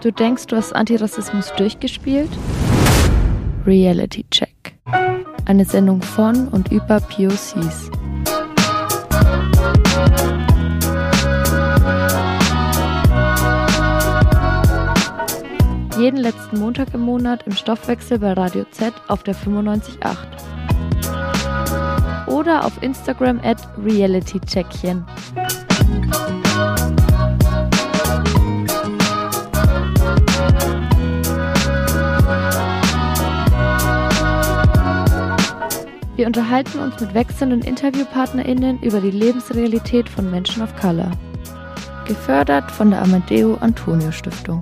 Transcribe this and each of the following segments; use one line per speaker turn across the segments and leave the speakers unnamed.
Du denkst, du hast Antirassismus durchgespielt? Reality Check. Eine Sendung von und über POCs. Jeden letzten Montag im Monat im Stoffwechsel bei Radio Z auf der 95.8. Oder auf Instagram at realitycheckchen. Wir unterhalten uns mit wechselnden InterviewpartnerInnen über die Lebensrealität von Menschen of Color. Gefördert von der Amadeo Antonio Stiftung.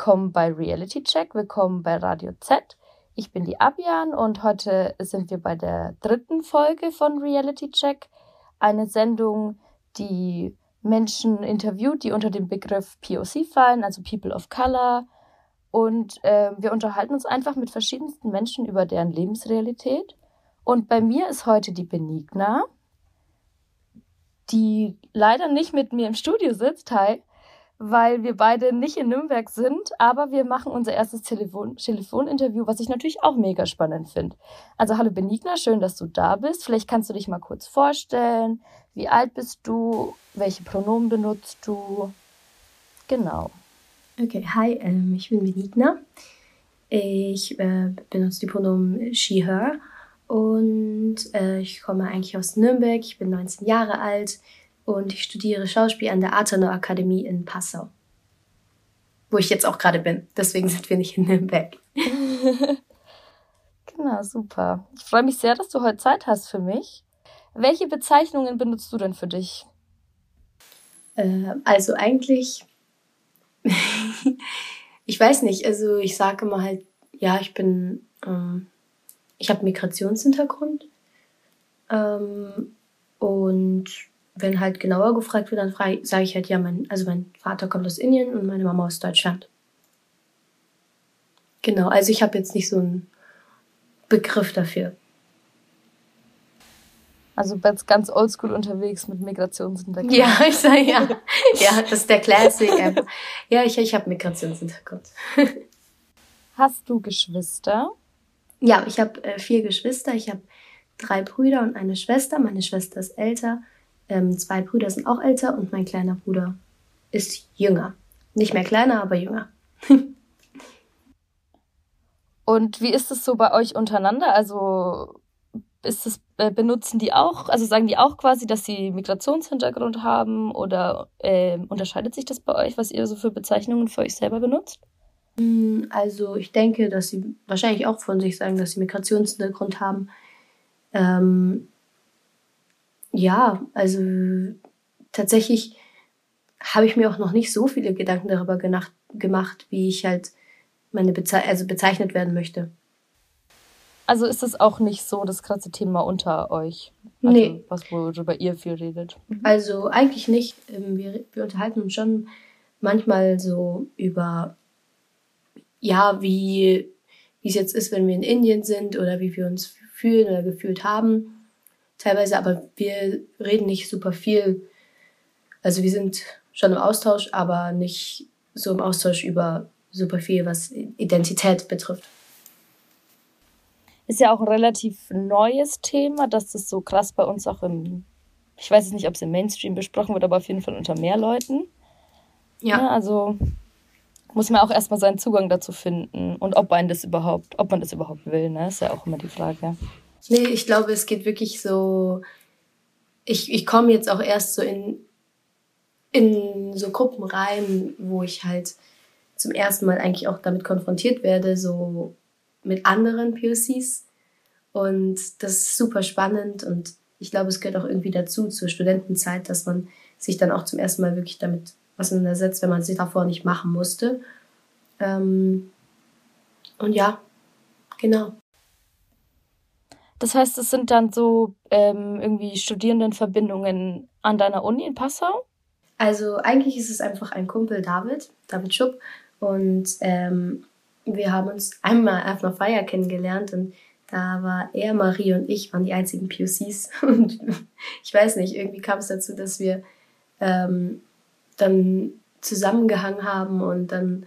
Willkommen bei Reality Check, willkommen bei Radio Z. Ich bin die Abian und heute sind wir bei der dritten Folge von Reality Check, eine Sendung, die Menschen interviewt, die unter den Begriff POC fallen, also People of Color. Und äh, wir unterhalten uns einfach mit verschiedensten Menschen über deren Lebensrealität. Und bei mir ist heute die Benigna, die leider nicht mit mir im Studio sitzt. Hi weil wir beide nicht in Nürnberg sind, aber wir machen unser erstes Telefon Telefoninterview, was ich natürlich auch mega spannend finde. Also hallo Benigna, schön, dass du da bist. Vielleicht kannst du dich mal kurz vorstellen. Wie alt bist du? Welche Pronomen benutzt du? Genau.
Okay, hi, ähm, ich bin Benigna. Ich äh, benutze die Pronomen she, her und äh, ich komme eigentlich aus Nürnberg. Ich bin 19 Jahre alt und ich studiere Schauspiel an der Artenau Akademie in Passau. Wo ich jetzt auch gerade bin. Deswegen sind wir nicht in Nürnberg.
genau, super. Ich freue mich sehr, dass du heute Zeit hast für mich. Welche Bezeichnungen benutzt du denn für dich?
Äh, also eigentlich, ich weiß nicht, also ich sage immer halt, ja, ich bin, ähm, ich habe Migrationshintergrund ähm, und wenn halt genauer gefragt wird, dann sage ich halt, ja, mein, also mein Vater kommt aus Indien und meine Mama aus Deutschland. Genau, also ich habe jetzt nicht so einen Begriff dafür.
Also jetzt ganz oldschool unterwegs mit Migrationshintergrund.
Ja, ich sage ja. Ja, das ist der Classic. ja, ich, ich habe Migrationshintergrund.
Hast du Geschwister?
Ja, ich habe äh, vier Geschwister. Ich habe drei Brüder und eine Schwester. Meine Schwester ist älter. Ähm, zwei Brüder sind auch älter und mein kleiner Bruder ist jünger. Nicht mehr kleiner, aber jünger.
und wie ist es so bei euch untereinander? Also ist es, äh, benutzen die auch, also sagen die auch quasi, dass sie Migrationshintergrund haben oder äh, unterscheidet sich das bei euch, was ihr so für Bezeichnungen für euch selber benutzt?
Hm, also ich denke, dass sie wahrscheinlich auch von sich sagen, dass sie Migrationshintergrund haben. Ähm, ja, also tatsächlich habe ich mir auch noch nicht so viele Gedanken darüber genacht, gemacht, wie ich halt meine Beze also bezeichnet werden möchte.
Also ist es auch nicht so das krasse Thema unter euch? Also nee. Was, worüber ihr viel redet?
Mhm. Also eigentlich nicht. Ähm, wir, wir unterhalten uns schon manchmal so über, ja, wie, wie es jetzt ist, wenn wir in Indien sind oder wie wir uns fühlen oder gefühlt haben teilweise, aber wir reden nicht super viel. Also wir sind schon im Austausch, aber nicht so im Austausch über super viel, was Identität betrifft.
Ist ja auch ein relativ neues Thema, dass das so krass bei uns auch im, ich weiß jetzt nicht, ob es im Mainstream besprochen wird, aber auf jeden Fall unter mehr Leuten. Ja. ja also muss man auch erstmal seinen Zugang dazu finden und ob man das überhaupt, ob man das überhaupt will, ne? Ist ja auch immer die Frage.
Nee, ich glaube, es geht wirklich so. Ich, ich komme jetzt auch erst so in, in so Gruppen rein, wo ich halt zum ersten Mal eigentlich auch damit konfrontiert werde, so mit anderen POCs. Und das ist super spannend und ich glaube, es gehört auch irgendwie dazu, zur Studentenzeit, dass man sich dann auch zum ersten Mal wirklich damit auseinandersetzt, wenn man sich davor nicht machen musste. Ähm, und ja, genau.
Das heißt, es sind dann so ähm, irgendwie Studierendenverbindungen an deiner Uni in Passau?
Also eigentlich ist es einfach ein Kumpel, David, David Schupp. Und ähm, wir haben uns einmal auf einer Feier kennengelernt und da war er, Marie und ich waren die einzigen POCs. Und ich weiß nicht, irgendwie kam es dazu, dass wir ähm, dann zusammengehangen haben und dann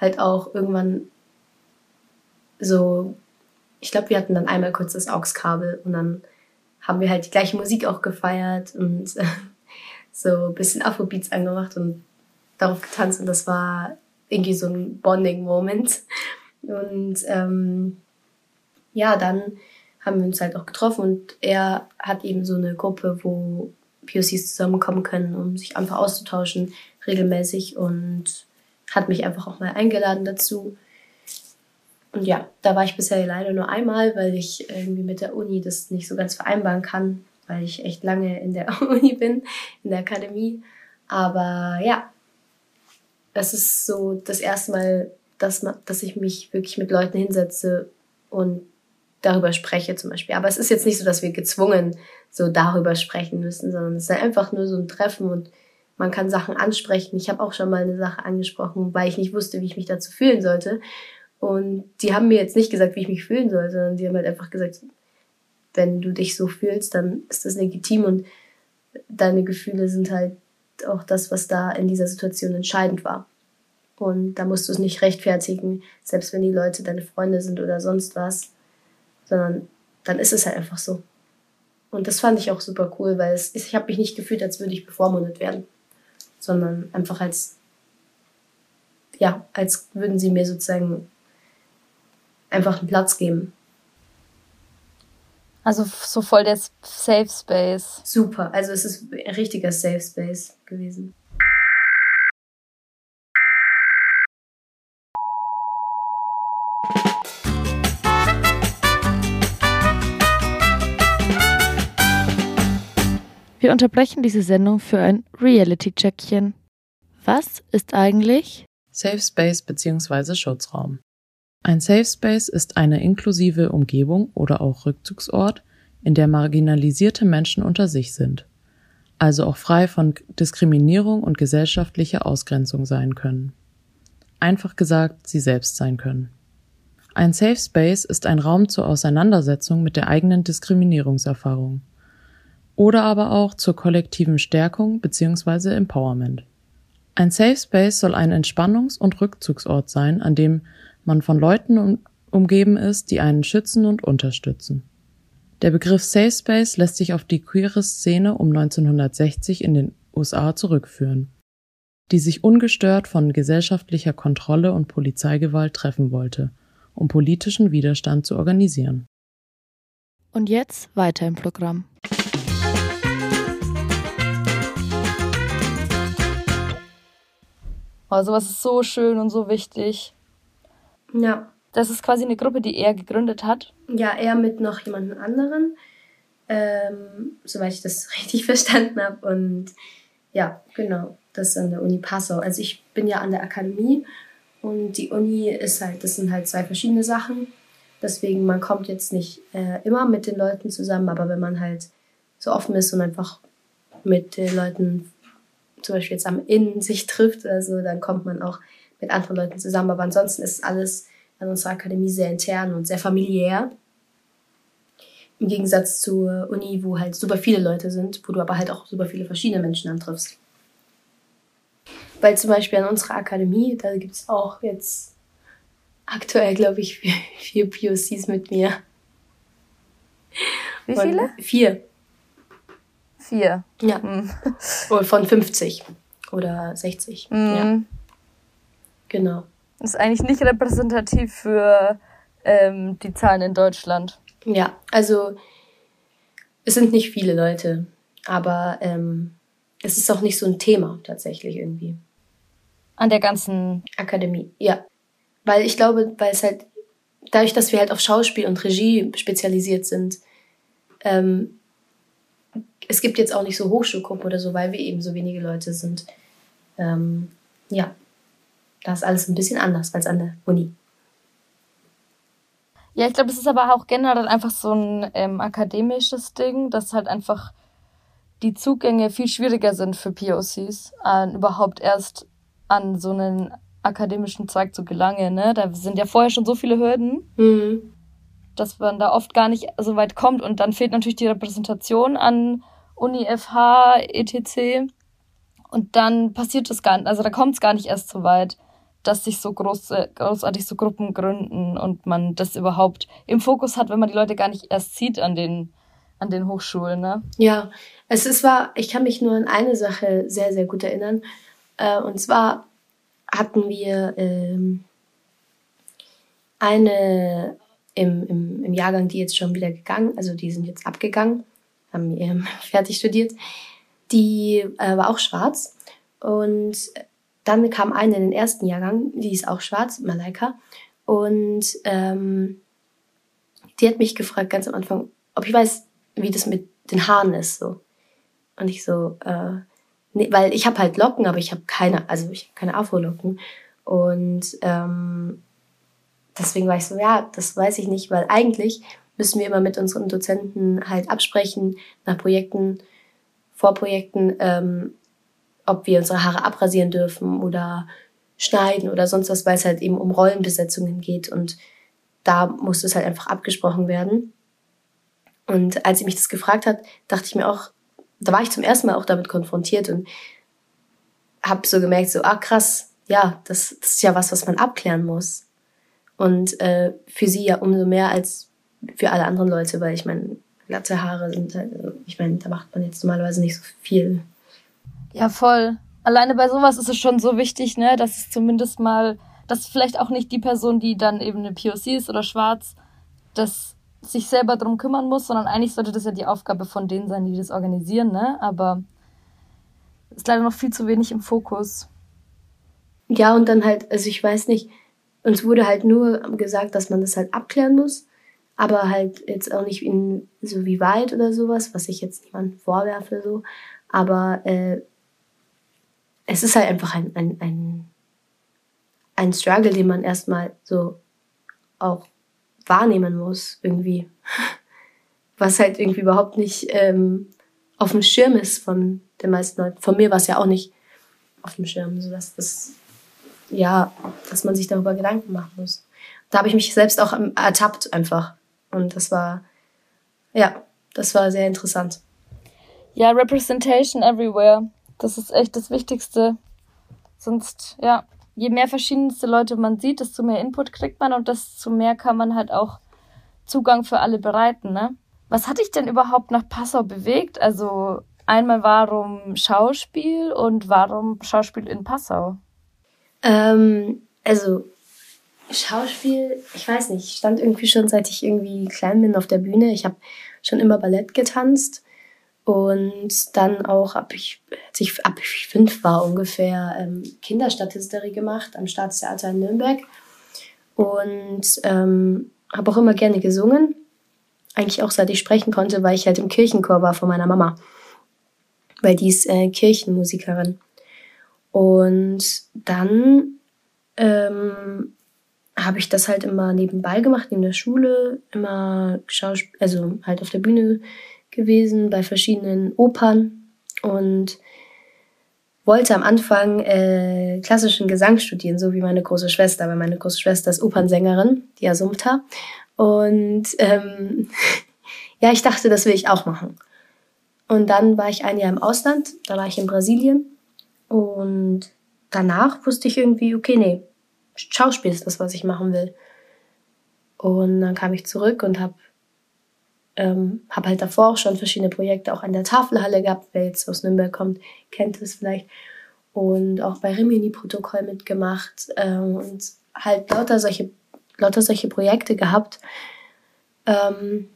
halt auch irgendwann so, ich glaube, wir hatten dann einmal kurz das AUX-Kabel und dann haben wir halt die gleiche Musik auch gefeiert und so ein bisschen Afrobeats angemacht und darauf getanzt und das war irgendwie so ein Bonding-Moment. Und ähm, ja, dann haben wir uns halt auch getroffen und er hat eben so eine Gruppe, wo POCs zusammenkommen können, um sich einfach auszutauschen, regelmäßig und hat mich einfach auch mal eingeladen dazu. Und ja, da war ich bisher leider nur einmal, weil ich irgendwie mit der Uni das nicht so ganz vereinbaren kann, weil ich echt lange in der Uni bin, in der Akademie. Aber ja, es ist so das erste Mal, dass, dass ich mich wirklich mit Leuten hinsetze und darüber spreche zum Beispiel. Aber es ist jetzt nicht so, dass wir gezwungen so darüber sprechen müssen, sondern es ist einfach nur so ein Treffen und man kann Sachen ansprechen. Ich habe auch schon mal eine Sache angesprochen, weil ich nicht wusste, wie ich mich dazu fühlen sollte. Und die haben mir jetzt nicht gesagt, wie ich mich fühlen soll, sondern die haben halt einfach gesagt, wenn du dich so fühlst, dann ist das legitim und deine Gefühle sind halt auch das, was da in dieser Situation entscheidend war. Und da musst du es nicht rechtfertigen, selbst wenn die Leute deine Freunde sind oder sonst was, sondern dann ist es halt einfach so. Und das fand ich auch super cool, weil es, ich habe mich nicht gefühlt, als würde ich bevormundet werden, sondern einfach als, ja, als würden sie mir sozusagen einfach einen Platz geben.
Also so voll der Safe Space.
Super, also es ist ein richtiger Safe Space gewesen.
Wir unterbrechen diese Sendung für ein Reality-Checkchen. Was ist eigentlich
Safe Space bzw. Schutzraum? Ein Safe Space ist eine inklusive Umgebung oder auch Rückzugsort, in der marginalisierte Menschen unter sich sind, also auch frei von Diskriminierung und gesellschaftlicher Ausgrenzung sein können. Einfach gesagt, sie selbst sein können. Ein Safe Space ist ein Raum zur Auseinandersetzung mit der eigenen Diskriminierungserfahrung oder aber auch zur kollektiven Stärkung bzw. Empowerment. Ein Safe Space soll ein Entspannungs- und Rückzugsort sein, an dem man von Leuten umgeben ist, die einen schützen und unterstützen. Der Begriff Safe Space lässt sich auf die queere Szene um 1960 in den USA zurückführen, die sich ungestört von gesellschaftlicher Kontrolle und Polizeigewalt treffen wollte, um politischen Widerstand zu organisieren.
Und jetzt weiter im Programm. Oh, sowas ist so schön und so wichtig.
Ja.
Das ist quasi eine Gruppe, die er gegründet hat.
Ja, er mit noch jemandem anderen, ähm, soweit ich das richtig verstanden habe. Und ja, genau, das ist an der Uni Passau. Also ich bin ja an der Akademie und die Uni ist halt, das sind halt zwei verschiedene Sachen. Deswegen, man kommt jetzt nicht äh, immer mit den Leuten zusammen, aber wenn man halt so offen ist und einfach mit den Leuten zum Beispiel jetzt am Innen sich trifft, also dann kommt man auch mit anderen Leuten zusammen. Aber ansonsten ist alles an unserer Akademie sehr intern und sehr familiär. Im Gegensatz zur Uni, wo halt super viele Leute sind, wo du aber halt auch super viele verschiedene Menschen antriffst. Weil zum Beispiel an unserer Akademie, da gibt es auch jetzt aktuell, glaube ich, vier, vier POCs mit mir.
Wie viele?
Vier.
Vier.
Ja. Mhm. Von 50 oder 60. Mhm. Ja. Genau.
Das ist eigentlich nicht repräsentativ für ähm, die Zahlen in Deutschland.
Ja, also es sind nicht viele Leute, aber ähm, es ist auch nicht so ein Thema tatsächlich irgendwie.
An der ganzen
Akademie, ja. Weil ich glaube, weil es halt, dadurch, dass wir halt auf Schauspiel und Regie spezialisiert sind, ähm, es gibt jetzt auch nicht so Hochschulgruppen oder so, weil wir eben so wenige Leute sind. Ähm, ja, da ist alles ein bisschen anders als an der Uni.
Ja, ich glaube, es ist aber auch generell einfach so ein ähm, akademisches Ding, dass halt einfach die Zugänge viel schwieriger sind für POCs, äh, überhaupt erst an so einen akademischen Zweig zu gelangen. Ne? Da sind ja vorher schon so viele Hürden. Mhm dass man da oft gar nicht so weit kommt und dann fehlt natürlich die Repräsentation an Uni, FH, etc. Und dann passiert das gar nicht, also da kommt es gar nicht erst so weit, dass sich so große, großartig so Gruppen gründen und man das überhaupt im Fokus hat, wenn man die Leute gar nicht erst sieht an den, an den Hochschulen, ne?
Ja, es ist war, ich kann mich nur an eine Sache sehr, sehr gut erinnern. Äh, und zwar hatten wir ähm, eine im, im, im Jahrgang, die jetzt schon wieder gegangen, also die sind jetzt abgegangen, haben ähm, fertig studiert, die äh, war auch schwarz. Und dann kam eine in den ersten Jahrgang, die ist auch schwarz, Malaika. Und ähm, die hat mich gefragt ganz am Anfang, ob ich weiß, wie das mit den Haaren ist. so. Und ich so, äh, nee, weil ich habe halt Locken, aber ich habe keine, also ich habe keine Afro-Locken. Und ähm, deswegen war ich so, ja, das weiß ich nicht, weil eigentlich müssen wir immer mit unseren Dozenten halt absprechen nach Projekten, Vorprojekten, ähm, ob wir unsere Haare abrasieren dürfen oder schneiden oder sonst was, weil es halt eben um Rollenbesetzungen geht und da muss es halt einfach abgesprochen werden. Und als sie mich das gefragt hat, dachte ich mir auch, da war ich zum ersten Mal auch damit konfrontiert und habe so gemerkt, so, ah krass, ja, das, das ist ja was, was man abklären muss. Und äh, für sie ja umso mehr als für alle anderen Leute, weil ich meine, glatte Haare sind halt, ich meine, da macht man jetzt normalerweise nicht so viel.
Ja, voll. Alleine bei sowas ist es schon so wichtig, ne, dass es zumindest mal, dass vielleicht auch nicht die Person, die dann eben eine POC ist oder schwarz, das sich selber drum kümmern muss, sondern eigentlich sollte das ja die Aufgabe von denen sein, die das organisieren, ne? Aber ist leider noch viel zu wenig im Fokus.
Ja, und dann halt, also ich weiß nicht, uns wurde halt nur gesagt, dass man das halt abklären muss, aber halt jetzt auch nicht in so wie weit oder sowas, was ich jetzt niemandem vorwerfe so. Aber äh, es ist halt einfach ein, ein, ein, ein Struggle, den man erstmal so auch wahrnehmen muss, irgendwie. Was halt irgendwie überhaupt nicht ähm, auf dem Schirm ist von den meisten Leuten. Von mir war es ja auch nicht auf dem Schirm, so dass das ja, dass man sich darüber Gedanken machen muss. Da habe ich mich selbst auch ertappt einfach. Und das war, ja, das war sehr interessant.
Ja, Representation everywhere. Das ist echt das Wichtigste. Sonst, ja, je mehr verschiedenste Leute man sieht, desto mehr Input kriegt man und desto mehr kann man halt auch Zugang für alle bereiten, ne? Was hat dich denn überhaupt nach Passau bewegt? Also einmal warum Schauspiel und warum Schauspiel in Passau?
Ähm, also Schauspiel, ich weiß nicht, ich stand irgendwie schon seit ich irgendwie klein bin auf der Bühne. Ich habe schon immer Ballett getanzt und dann auch, ab ich, als ich ab ich fünf war ungefähr, ähm, Kinderstadthysterie gemacht am Staatstheater in Nürnberg und ähm, habe auch immer gerne gesungen. Eigentlich auch seit ich sprechen konnte, weil ich halt im Kirchenchor war von meiner Mama, weil die ist äh, Kirchenmusikerin. Und dann ähm, habe ich das halt immer nebenbei gemacht, neben der Schule, immer Schauspiel, also halt auf der Bühne gewesen, bei verschiedenen Opern und wollte am Anfang äh, klassischen Gesang studieren, so wie meine große Schwester, weil meine große Schwester ist Opernsängerin, die Assumpta. Und ähm, ja, ich dachte, das will ich auch machen. Und dann war ich ein Jahr im Ausland, da war ich in Brasilien und danach wusste ich irgendwie, okay, nee, Schauspiel ist das, was ich machen will. Und dann kam ich zurück und habe ähm, hab halt davor auch schon verschiedene Projekte auch an der Tafelhalle gehabt. Wer jetzt aus Nürnberg kommt, kennt es vielleicht. Und auch bei Rimini-Protokoll mitgemacht ähm, und halt lauter solche, lauter solche Projekte gehabt. Ähm,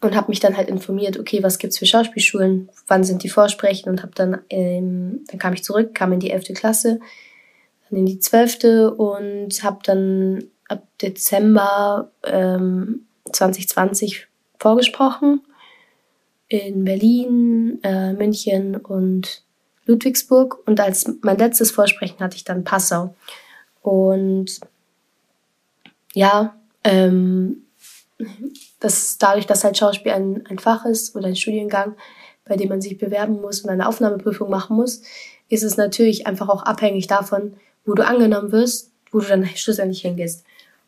und habe mich dann halt informiert, okay, was gibt's für Schauspielschulen, wann sind die Vorsprechen und habe dann, ähm, dann kam ich zurück, kam in die 11. Klasse, dann in die 12. und habe dann ab Dezember ähm, 2020 vorgesprochen in Berlin, äh, München und Ludwigsburg. Und als mein letztes Vorsprechen hatte ich dann Passau. Und ja, ähm, das dadurch, dass halt Schauspiel ein, ein Fach ist oder ein Studiengang, bei dem man sich bewerben muss und eine Aufnahmeprüfung machen muss, ist es natürlich einfach auch abhängig davon, wo du angenommen wirst, wo du dann schlussendlich hingehst.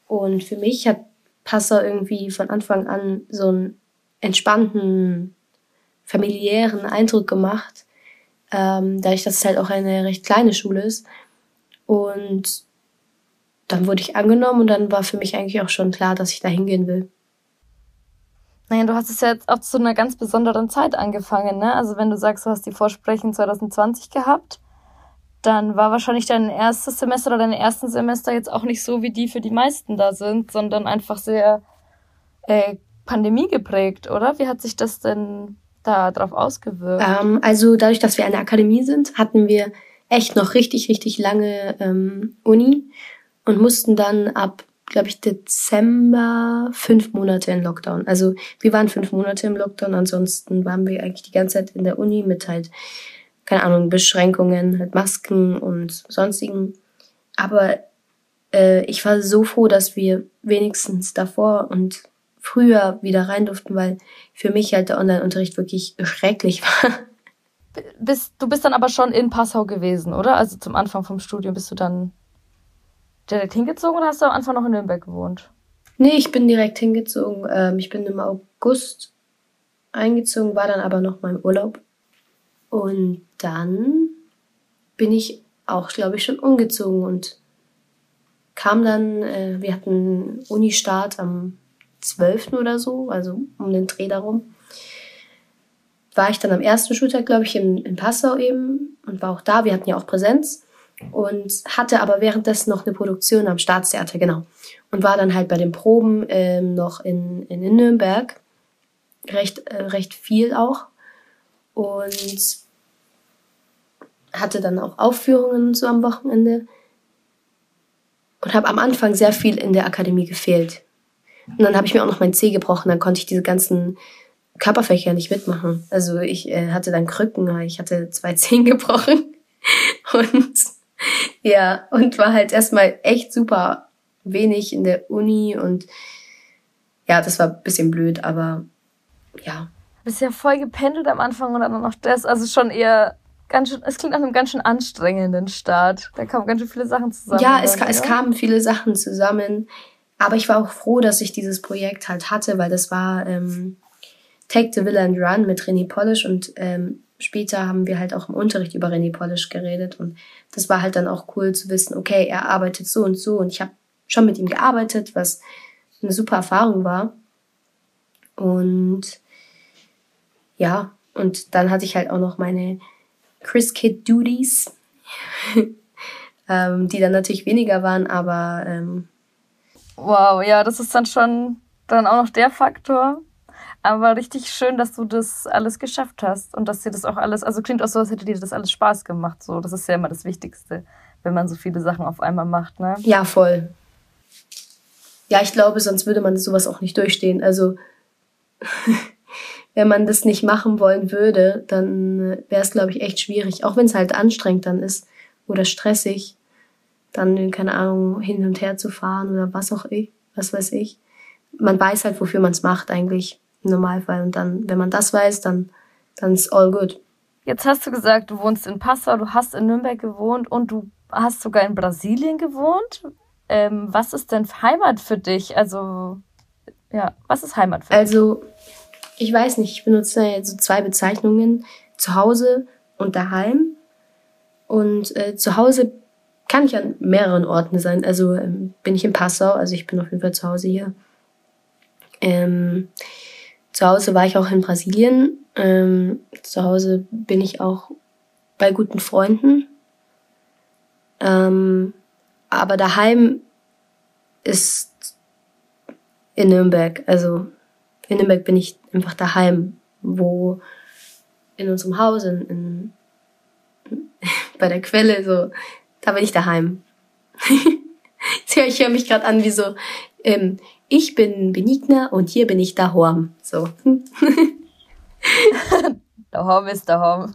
Und für mich hat Passau irgendwie von Anfang an so einen entspannten, familiären Eindruck gemacht, ähm, dadurch, dass es halt auch eine recht kleine Schule ist. Und dann wurde ich angenommen und dann war für mich eigentlich auch schon klar, dass ich da hingehen will.
Naja, du hast es ja jetzt auch zu einer ganz besonderen Zeit angefangen, ne? Also wenn du sagst, du hast die Vorsprechen 2020 gehabt, dann war wahrscheinlich dein erstes Semester oder deine ersten Semester jetzt auch nicht so, wie die für die meisten da sind, sondern einfach sehr äh, Pandemie geprägt, oder? Wie hat sich das denn da drauf ausgewirkt?
Ähm, also dadurch, dass wir eine Akademie sind, hatten wir echt noch richtig, richtig lange ähm, Uni und mussten dann ab glaube ich, Dezember fünf Monate in Lockdown. Also wir waren fünf Monate im Lockdown, ansonsten waren wir eigentlich die ganze Zeit in der Uni mit halt, keine Ahnung, Beschränkungen, halt Masken und sonstigen. Aber äh, ich war so froh, dass wir wenigstens davor und früher wieder rein durften, weil für mich halt der Online-Unterricht wirklich schrecklich war.
Bist, du bist dann aber schon in Passau gewesen, oder? Also zum Anfang vom Studium bist du dann direkt hingezogen oder hast du am Anfang noch in Nürnberg gewohnt?
Nee, ich bin direkt hingezogen. Ähm, ich bin im August eingezogen, war dann aber noch mal im Urlaub. Und dann bin ich auch, glaube ich, schon umgezogen und kam dann, äh, wir hatten Unistart am 12. oder so, also um den Dreh darum. War ich dann am ersten Schultag, glaube ich, in, in Passau eben und war auch da. Wir hatten ja auch Präsenz und hatte aber währenddessen noch eine Produktion am Staatstheater, genau. Und war dann halt bei den Proben ähm, noch in, in, in Nürnberg, recht, äh, recht viel auch. Und hatte dann auch Aufführungen so am Wochenende. Und habe am Anfang sehr viel in der Akademie gefehlt. Und dann habe ich mir auch noch mein Zeh gebrochen, dann konnte ich diese ganzen Körperfächer nicht mitmachen. Also ich äh, hatte dann Krücken, ich hatte zwei Zehen gebrochen. Und ja, und war halt erstmal echt super wenig in der Uni und ja, das war ein bisschen blöd, aber ja.
Bist ja voll gependelt am Anfang und dann noch das, also schon eher ganz schön, es klingt nach einem ganz schön anstrengenden Start. Da kamen ganz schön viele Sachen zusammen.
Ja, es, dann, es kamen viele Sachen zusammen, aber ich war auch froh, dass ich dieses Projekt halt hatte, weil das war ähm, Take the Villa and Run mit René Polish und ähm, später haben wir halt auch im Unterricht über René Polish geredet und das war halt dann auch cool zu wissen, okay, er arbeitet so und so und ich habe schon mit ihm gearbeitet, was eine super Erfahrung war. Und ja, und dann hatte ich halt auch noch meine Chris Kid Duties, ähm, die dann natürlich weniger waren, aber ähm,
wow, ja, das ist dann schon dann auch noch der Faktor, aber richtig schön, dass du das alles geschafft hast und dass dir das auch alles, also klingt auch so, als hätte dir das alles Spaß gemacht. So, das ist ja immer das Wichtigste, wenn man so viele Sachen auf einmal macht, ne?
Ja, voll. Ja, ich glaube, sonst würde man sowas auch nicht durchstehen. Also, wenn man das nicht machen wollen würde, dann wäre es, glaube ich, echt schwierig. Auch wenn es halt anstrengend dann ist oder stressig, dann, keine Ahnung, hin und her zu fahren oder was auch ich, was weiß ich. Man weiß halt, wofür man es macht eigentlich im Normalfall. Und dann, wenn man das weiß, dann, dann ist all good.
Jetzt hast du gesagt, du wohnst in Passau, du hast in Nürnberg gewohnt und du hast sogar in Brasilien gewohnt. Ähm, was ist denn Heimat für dich? Also, ja, was ist Heimat für
dich? Also, ich weiß nicht, ich benutze jetzt so zwei Bezeichnungen, zu Hause und daheim. Und äh, zu Hause kann ich an mehreren Orten sein. Also ähm, bin ich in Passau, also ich bin auf jeden Fall zu Hause hier. Ähm, zu Hause war ich auch in Brasilien. Ähm, zu Hause bin ich auch bei guten Freunden. Ähm, aber daheim ist in Nürnberg. Also in Nürnberg bin ich einfach daheim, wo in unserem Haus, in, in bei der Quelle, so, da bin ich daheim. ich höre mich gerade an wie so, ähm, ich bin Benigna und hier bin ich Dahorm. So.
daheim ist daheim.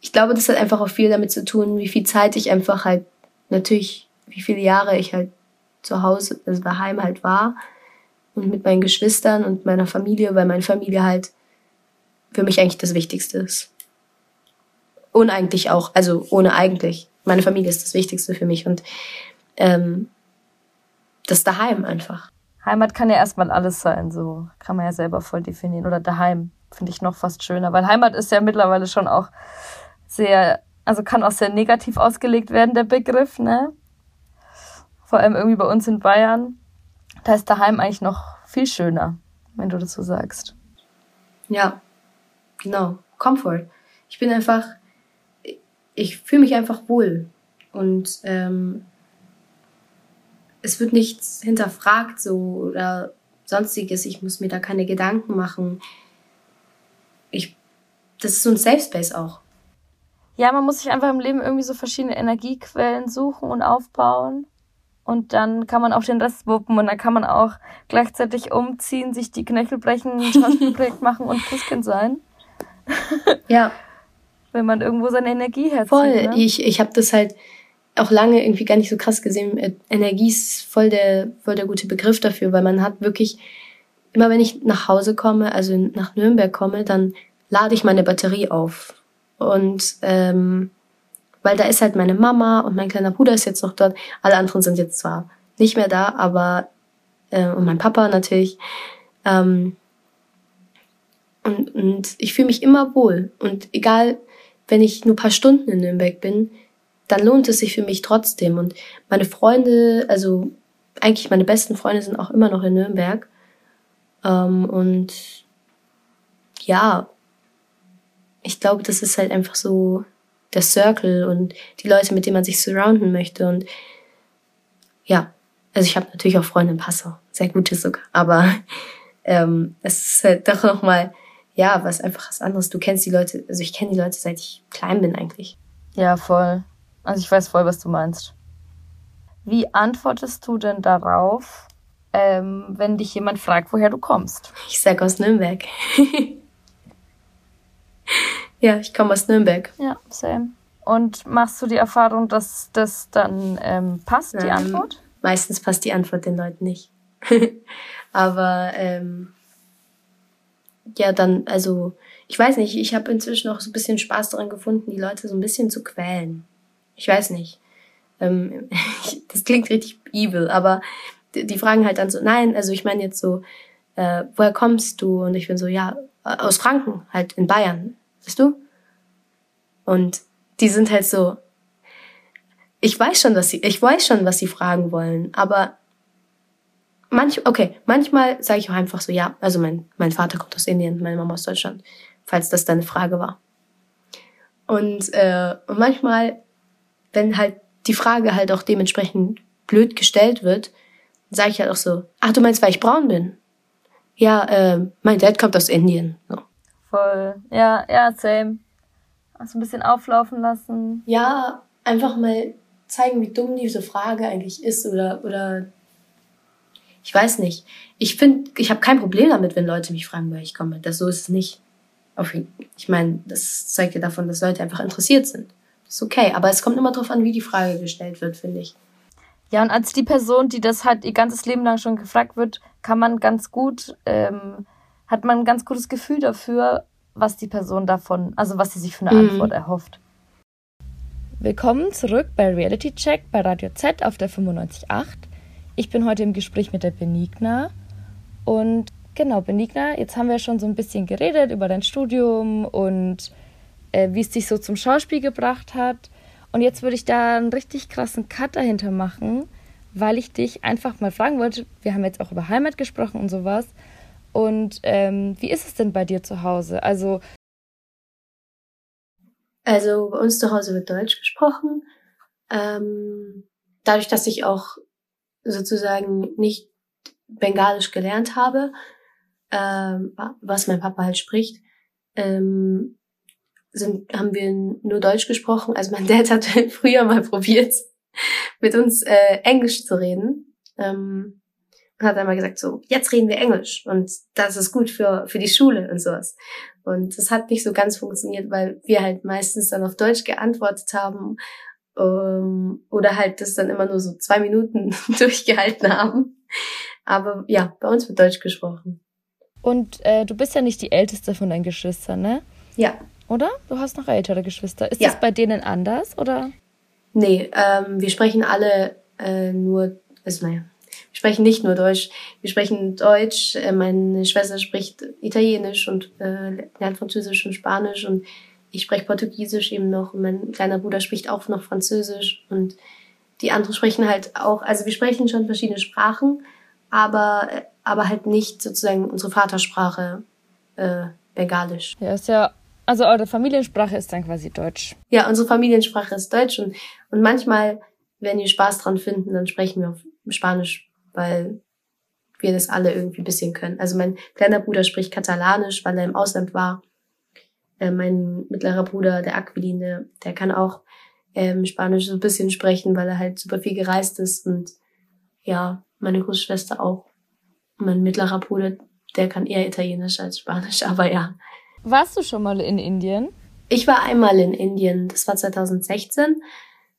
ich glaube, das hat einfach auch viel damit zu tun, wie viel Zeit ich einfach halt, natürlich, wie viele Jahre ich halt zu Hause, also daheim halt war und mit meinen Geschwistern und meiner Familie, weil meine Familie halt für mich eigentlich das Wichtigste ist. Und eigentlich auch, also ohne eigentlich. Meine Familie ist das Wichtigste für mich und ähm, das daheim einfach.
Heimat kann ja erstmal alles sein, so kann man ja selber voll definieren. Oder daheim finde ich noch fast schöner, weil Heimat ist ja mittlerweile schon auch sehr, also kann auch sehr negativ ausgelegt werden, der Begriff, ne? Vor allem irgendwie bei uns in Bayern. Da ist daheim eigentlich noch viel schöner, wenn du das so sagst.
Ja, genau. Comfort. Ich bin einfach, ich fühle mich einfach wohl. Und ähm, es wird nichts hinterfragt so oder sonstiges. Ich muss mir da keine Gedanken machen. Ich, das ist so ein Safe Space auch.
Ja, man muss sich einfach im Leben irgendwie so verschiedene Energiequellen suchen und aufbauen. Und dann kann man auch den Rest wuppen und dann kann man auch gleichzeitig umziehen, sich die Knöchel brechen, ein Schauspielprojekt machen und Christkind sein.
ja.
Wenn man irgendwo seine Energie herzieht.
Voll. Ne? Ich, ich habe das halt auch lange irgendwie gar nicht so krass gesehen. Äh, Energie ist voll der, voll der gute Begriff dafür, weil man hat wirklich, immer wenn ich nach Hause komme, also nach Nürnberg komme, dann lade ich meine Batterie auf. Und ähm, weil da ist halt meine Mama und mein kleiner Bruder ist jetzt noch dort. Alle anderen sind jetzt zwar nicht mehr da, aber äh, und mein Papa natürlich. Ähm, und, und ich fühle mich immer wohl. Und egal, wenn ich nur paar Stunden in Nürnberg bin, dann lohnt es sich für mich trotzdem. Und meine Freunde, also eigentlich meine besten Freunde sind auch immer noch in Nürnberg. Ähm, und ja, ich glaube, das ist halt einfach so der Circle und die Leute, mit denen man sich surrounden möchte. Und ja, also ich habe natürlich auch Freunde in Passau, sehr gute sogar, aber ähm, es ist halt doch nochmal, ja, was einfach was anderes. Du kennst die Leute, also ich kenne die Leute, seit ich klein bin eigentlich.
Ja, voll. Also ich weiß voll, was du meinst. Wie antwortest du denn darauf, ähm, wenn dich jemand fragt, woher du kommst?
Ich sag aus Nürnberg. ja, ich komme aus Nürnberg.
Ja, same. Und machst du die Erfahrung, dass das dann ähm, passt, die ähm, Antwort?
Meistens passt die Antwort den Leuten nicht. Aber ähm, ja, dann, also, ich weiß nicht, ich habe inzwischen auch so ein bisschen Spaß daran gefunden, die Leute so ein bisschen zu quälen. Ich weiß nicht. Ähm, das klingt richtig evil, aber die, die, fragen halt dann so, nein, also ich meine jetzt so, äh, woher kommst du? Und ich bin so, ja, aus Franken, halt in Bayern, weißt du? Und die sind halt so, ich weiß schon, was sie, ich weiß schon, was sie fragen wollen, aber manch, okay, manchmal sage ich auch einfach so, ja, also mein, mein Vater kommt aus Indien, meine Mama aus Deutschland, falls das deine Frage war. Und, äh, und manchmal wenn halt die Frage halt auch dementsprechend blöd gestellt wird, sage ich halt auch so, ach, du meinst, weil ich braun bin? Ja, äh, mein Dad kommt aus Indien. So.
Voll. Ja, ja, same. Also ein bisschen auflaufen lassen.
Ja, einfach mal zeigen, wie dumm diese Frage eigentlich ist oder, oder ich weiß nicht. Ich finde, ich habe kein Problem damit, wenn Leute mich fragen, woher ich komme. Das so ist es nicht. Ich meine, das zeugt ja davon, dass Leute einfach interessiert sind ist okay. Aber es kommt immer darauf an, wie die Frage gestellt wird, finde ich.
Ja, und als die Person, die das halt ihr ganzes Leben lang schon gefragt wird, kann man ganz gut, ähm, hat man ein ganz gutes Gefühl dafür, was die Person davon, also was sie sich für eine mhm. Antwort erhofft. Willkommen zurück bei Reality Check bei Radio Z auf der 95.8. Ich bin heute im Gespräch mit der Benigna. Und genau, Benigna, jetzt haben wir schon so ein bisschen geredet über dein Studium und äh, wie es dich so zum Schauspiel gebracht hat. Und jetzt würde ich da einen richtig krassen Cut dahinter machen, weil ich dich einfach mal fragen wollte. Wir haben jetzt auch über Heimat gesprochen und sowas. Und ähm, wie ist es denn bei dir zu Hause? Also,
also bei uns zu Hause wird Deutsch gesprochen. Ähm, dadurch, dass ich auch sozusagen nicht Bengalisch gelernt habe, ähm, was mein Papa halt spricht, ähm, sind, haben wir nur Deutsch gesprochen. Also mein Dad hat früher mal probiert, mit uns äh, Englisch zu reden. Ähm, hat einmal gesagt, so, jetzt reden wir Englisch und das ist gut für, für die Schule und sowas. Und das hat nicht so ganz funktioniert, weil wir halt meistens dann auf Deutsch geantwortet haben ähm, oder halt das dann immer nur so zwei Minuten durchgehalten haben. Aber ja, bei uns wird Deutsch gesprochen.
Und äh, du bist ja nicht die älteste von deinen Geschwistern, ne?
Ja.
Oder? Du hast noch ältere Geschwister. Ist
Ja.
das bei denen anders, oder?
Nee, ähm, wir sprechen alle äh, nur, also naja, sprechen nicht nur Deutsch. Wir sprechen Deutsch, äh, meine Schwester spricht Italienisch und äh, lernt Französisch und Spanisch und ich spreche Portugiesisch eben noch und mein kleiner Bruder spricht auch noch Französisch und die anderen sprechen halt auch, also wir sprechen schon verschiedene Sprachen, aber, äh, aber halt nicht sozusagen unsere Vatersprache äh, Bengalisch.
Ja, ist ja. Also eure Familiensprache ist dann quasi Deutsch.
Ja, unsere Familiensprache ist Deutsch und, und manchmal, wenn wir Spaß dran finden, dann sprechen wir auf Spanisch, weil wir das alle irgendwie ein bisschen können. Also mein kleiner Bruder spricht Katalanisch, weil er im Ausland war. Äh, mein mittlerer Bruder, der Aquilin, der, kann auch ähm, Spanisch so ein bisschen sprechen, weil er halt super viel gereist ist und ja, meine Großschwester auch. Mein mittlerer Bruder, der kann eher Italienisch als Spanisch, aber ja.
Warst du schon mal in Indien?
Ich war einmal in Indien, das war 2016.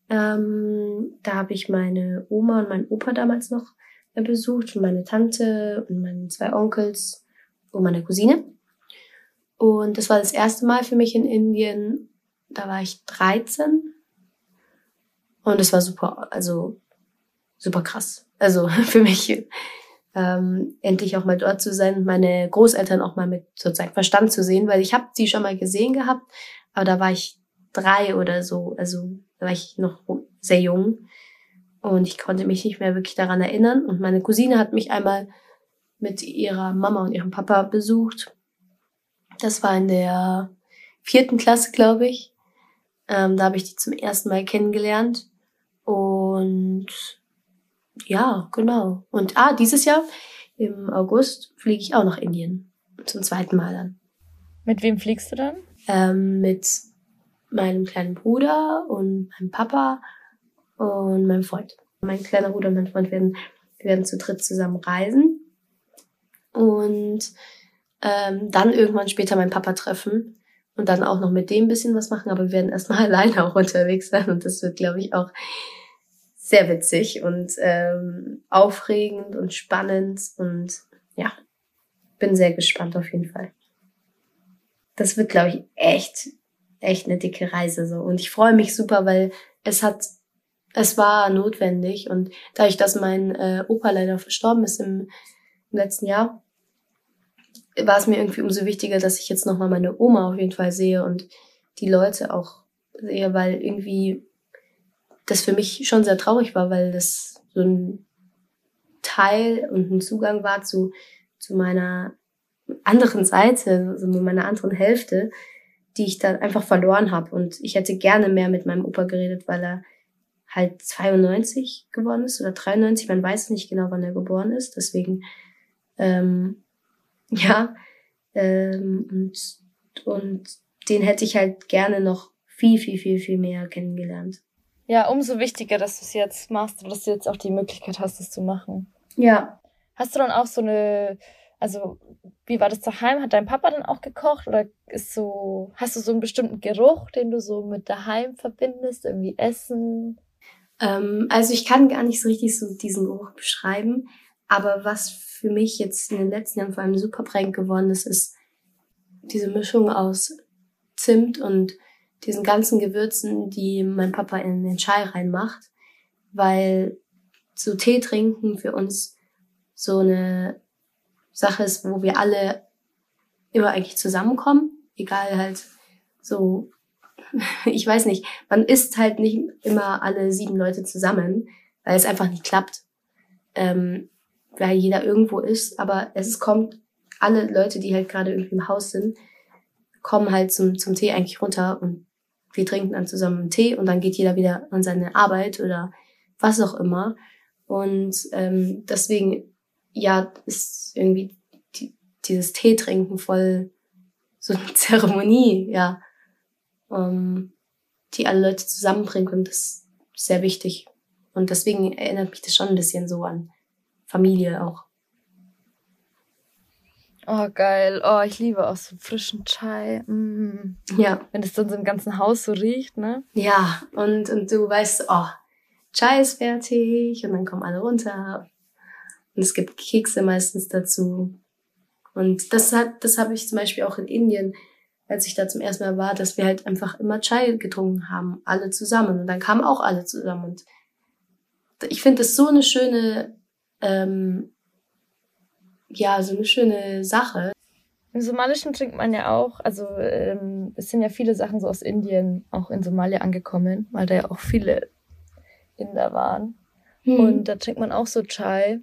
Ähm, da habe ich meine Oma und meinen Opa damals noch besucht und meine Tante und meine zwei Onkels und meine Cousine. Und das war das erste Mal für mich in Indien. Da war ich 13. Und es war super, also super krass. Also für mich ähm, endlich auch mal dort zu sein meine Großeltern auch mal mit sozusagen Verstand zu sehen, weil ich habe sie schon mal gesehen gehabt, aber da war ich drei oder so, also da war ich noch sehr jung und ich konnte mich nicht mehr wirklich daran erinnern. Und meine Cousine hat mich einmal mit ihrer Mama und ihrem Papa besucht. Das war in der vierten Klasse, glaube ich. Ähm, da habe ich die zum ersten Mal kennengelernt. Und ja, genau. Und ah, dieses Jahr im August fliege ich auch nach Indien. Zum zweiten Mal dann.
Mit wem fliegst du dann?
Ähm, mit meinem kleinen Bruder und meinem Papa und meinem Freund. Mein kleiner Bruder und mein Freund werden, werden zu dritt zusammen reisen. Und ähm, dann irgendwann später meinen Papa treffen und dann auch noch mit dem bisschen was machen, aber wir werden erstmal alleine auch unterwegs sein und das wird, glaube ich, auch sehr witzig und ähm, aufregend und spannend und ja, bin sehr gespannt auf jeden Fall. Das wird, glaube ich, echt, echt eine dicke Reise so und ich freue mich super, weil es hat, es war notwendig und dadurch, dass mein äh, Opa leider verstorben ist im, im letzten Jahr, war es mir irgendwie umso wichtiger, dass ich jetzt nochmal meine Oma auf jeden Fall sehe und die Leute auch sehe, weil irgendwie das für mich schon sehr traurig war, weil das so ein Teil und ein Zugang war zu, zu meiner anderen Seite, also meiner anderen Hälfte, die ich dann einfach verloren habe. Und ich hätte gerne mehr mit meinem Opa geredet, weil er halt 92 geworden ist oder 93, man weiß nicht genau, wann er geboren ist. Deswegen, ähm, ja, ähm, und, und den hätte ich halt gerne noch viel, viel, viel, viel mehr kennengelernt.
Ja, umso wichtiger, dass du es jetzt machst und dass du jetzt auch die Möglichkeit hast, es zu machen.
Ja.
Hast du dann auch so eine, also wie war das daheim? Hat dein Papa dann auch gekocht oder ist so, hast du so einen bestimmten Geruch, den du so mit daheim verbindest, irgendwie Essen?
Ähm, also ich kann gar nicht so richtig so diesen Geruch beschreiben, aber was für mich jetzt in den letzten Jahren vor allem super prägend geworden ist, ist diese Mischung aus Zimt und diesen ganzen Gewürzen, die mein Papa in den Chai reinmacht, weil so Tee trinken für uns so eine Sache ist, wo wir alle immer eigentlich zusammenkommen, egal halt so, ich weiß nicht, man isst halt nicht immer alle sieben Leute zusammen, weil es einfach nicht klappt, ähm, weil jeder irgendwo ist, aber es kommt, alle Leute, die halt gerade irgendwie im Haus sind, kommen halt zum, zum Tee eigentlich runter und wir trinken dann zusammen einen Tee und dann geht jeder wieder an seine Arbeit oder was auch immer. Und ähm, deswegen, ja, ist irgendwie die, dieses Tee trinken voll so eine Zeremonie, ja, ähm, die alle Leute zusammenbringt und das ist sehr wichtig. Und deswegen erinnert mich das schon ein bisschen so an Familie auch.
Oh, geil. Oh, ich liebe auch so frischen Chai. Mm.
Ja.
Wenn es dann so im ganzen Haus so riecht, ne?
Ja, und, und du weißt, oh, Chai ist fertig und dann kommen alle runter. Und es gibt Kekse meistens dazu. Und das hat, das habe ich zum Beispiel auch in Indien, als ich da zum ersten Mal war, dass wir halt einfach immer Chai getrunken haben, alle zusammen. Und dann kamen auch alle zusammen. Und ich finde das so eine schöne, ähm, ja, so eine schöne Sache.
Im Somalischen trinkt man ja auch, also ähm, es sind ja viele Sachen so aus Indien auch in Somalia angekommen, weil da ja auch viele Inder waren.
Hm.
Und da trinkt man auch so Chai.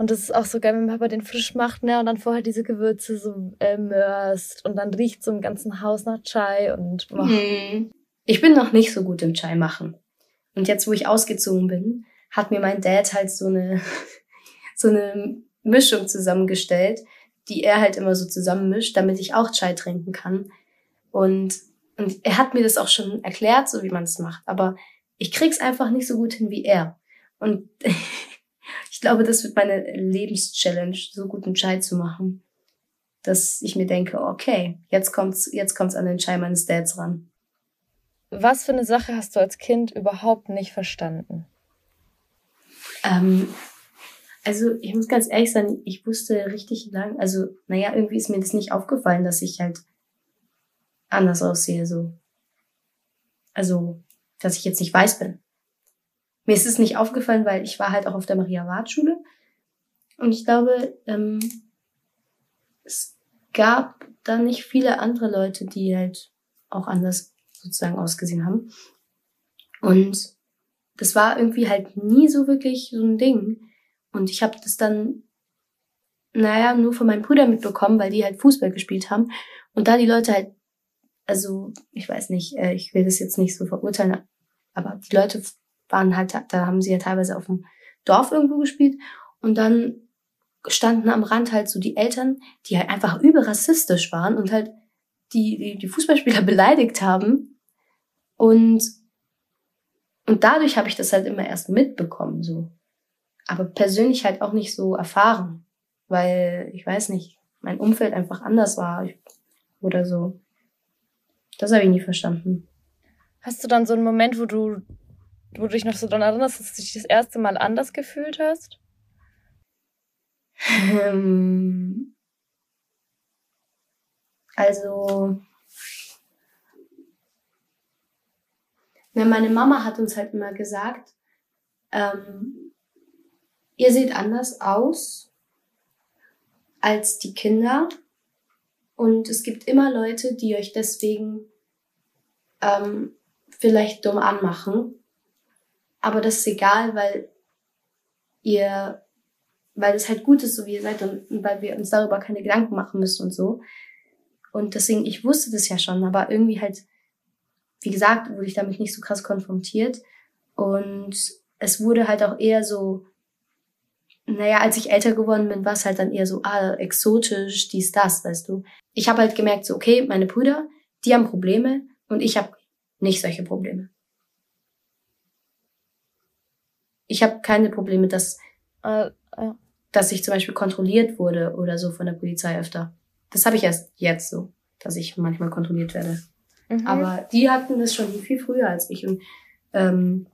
Und das ist auch so geil, wenn Papa den frisch macht, ne? Und dann vorher diese Gewürze so äh, mörst und dann riecht so im ganzen Haus nach Chai und boah.
Hm. Ich bin noch nicht so gut im Chai machen. Und jetzt, wo ich ausgezogen bin, hat mir mein Dad halt so eine, so eine Mischung zusammengestellt, die er halt immer so zusammenmischt, damit ich auch Chai trinken kann. Und, und er hat mir das auch schon erklärt, so wie man es macht. Aber ich krieg's einfach nicht so gut hin wie er. Und ich glaube, das wird meine Lebenschallenge, so guten Chai zu machen. Dass ich mir denke, okay, jetzt kommt's, jetzt kommt's an den Chai meines Dads ran.
Was für eine Sache hast du als Kind überhaupt nicht verstanden?
Ähm, also ich muss ganz ehrlich sein, ich wusste richtig lang, also naja, irgendwie ist mir das nicht aufgefallen, dass ich halt anders aussehe, so. Also, dass ich jetzt nicht weiß bin. Mir ist es nicht aufgefallen, weil ich war halt auch auf der Maria-Ward-Schule. Und ich glaube, ähm, es gab da nicht viele andere Leute, die halt auch anders sozusagen ausgesehen haben. Und das war irgendwie halt nie so wirklich so ein Ding. Und ich habe das dann, naja, nur von meinem Bruder mitbekommen, weil die halt Fußball gespielt haben. Und da die Leute halt, also ich weiß nicht, äh, ich will das jetzt nicht so verurteilen, aber die Leute waren halt, da haben sie ja teilweise auf dem Dorf irgendwo gespielt. Und dann standen am Rand halt so die Eltern, die halt einfach überrassistisch waren und halt die, die, die Fußballspieler beleidigt haben. Und, und dadurch habe ich das halt immer erst mitbekommen, so aber persönlich halt auch nicht so erfahren, weil ich weiß nicht, mein Umfeld einfach anders war oder so. Das habe ich nie verstanden.
Hast du dann so einen Moment, wo du, wo du dich noch so daran erinnerst, dass du dich das erste Mal anders gefühlt hast?
Ähm, also, na, meine Mama hat uns halt immer gesagt, ähm, ihr seht anders aus als die Kinder und es gibt immer Leute, die euch deswegen ähm, vielleicht dumm anmachen. Aber das ist egal, weil ihr, weil es halt gut ist, so wie ihr seid und, weil wir uns darüber keine Gedanken machen müssen und so. Und deswegen, ich wusste das ja schon, aber irgendwie halt, wie gesagt, wurde ich damit nicht so krass konfrontiert. Und es wurde halt auch eher so naja, als ich älter geworden bin, war es halt dann eher so, ah, exotisch, dies, das, weißt du. Ich habe halt gemerkt, so, okay, meine Brüder, die haben Probleme und ich habe nicht solche Probleme. Ich habe keine Probleme, dass, äh, äh, dass ich zum Beispiel kontrolliert wurde oder so von der Polizei öfter. Das habe ich erst jetzt so, dass ich manchmal kontrolliert werde. Mhm. Aber die hatten das schon viel früher als ich. Und ähm,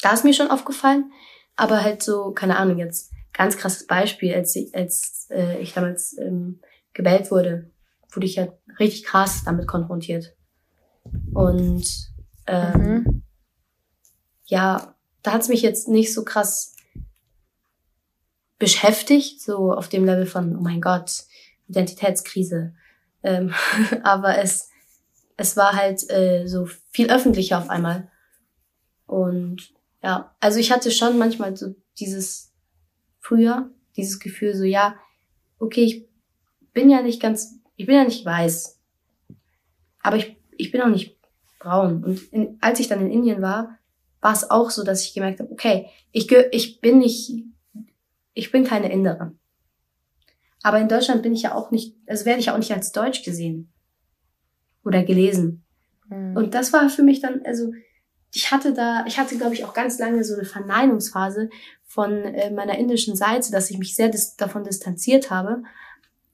da ist mir schon aufgefallen, aber halt so, keine Ahnung, jetzt ganz krasses Beispiel, als ich, als äh, ich damals ähm, gewählt wurde, wurde ich ja richtig krass damit konfrontiert. Und ähm, mhm. ja, da hat's mich jetzt nicht so krass beschäftigt, so auf dem Level von, oh mein Gott, Identitätskrise. Ähm, aber es, es war halt äh, so viel öffentlicher auf einmal. Und ja, also ich hatte schon manchmal so dieses früher, dieses Gefühl so, ja, okay, ich bin ja nicht ganz, ich bin ja nicht weiß, aber ich, ich bin auch nicht braun. Und in, als ich dann in Indien war, war es auch so, dass ich gemerkt habe, okay, ich, ich bin nicht, ich bin keine Inderin. Aber in Deutschland bin ich ja auch nicht, also werde ich auch nicht als Deutsch gesehen oder gelesen. Mhm. Und das war für mich dann, also ich hatte da, ich hatte, glaube ich, auch ganz lange so eine Verneinungsphase von äh, meiner indischen Seite, dass ich mich sehr dis davon distanziert habe.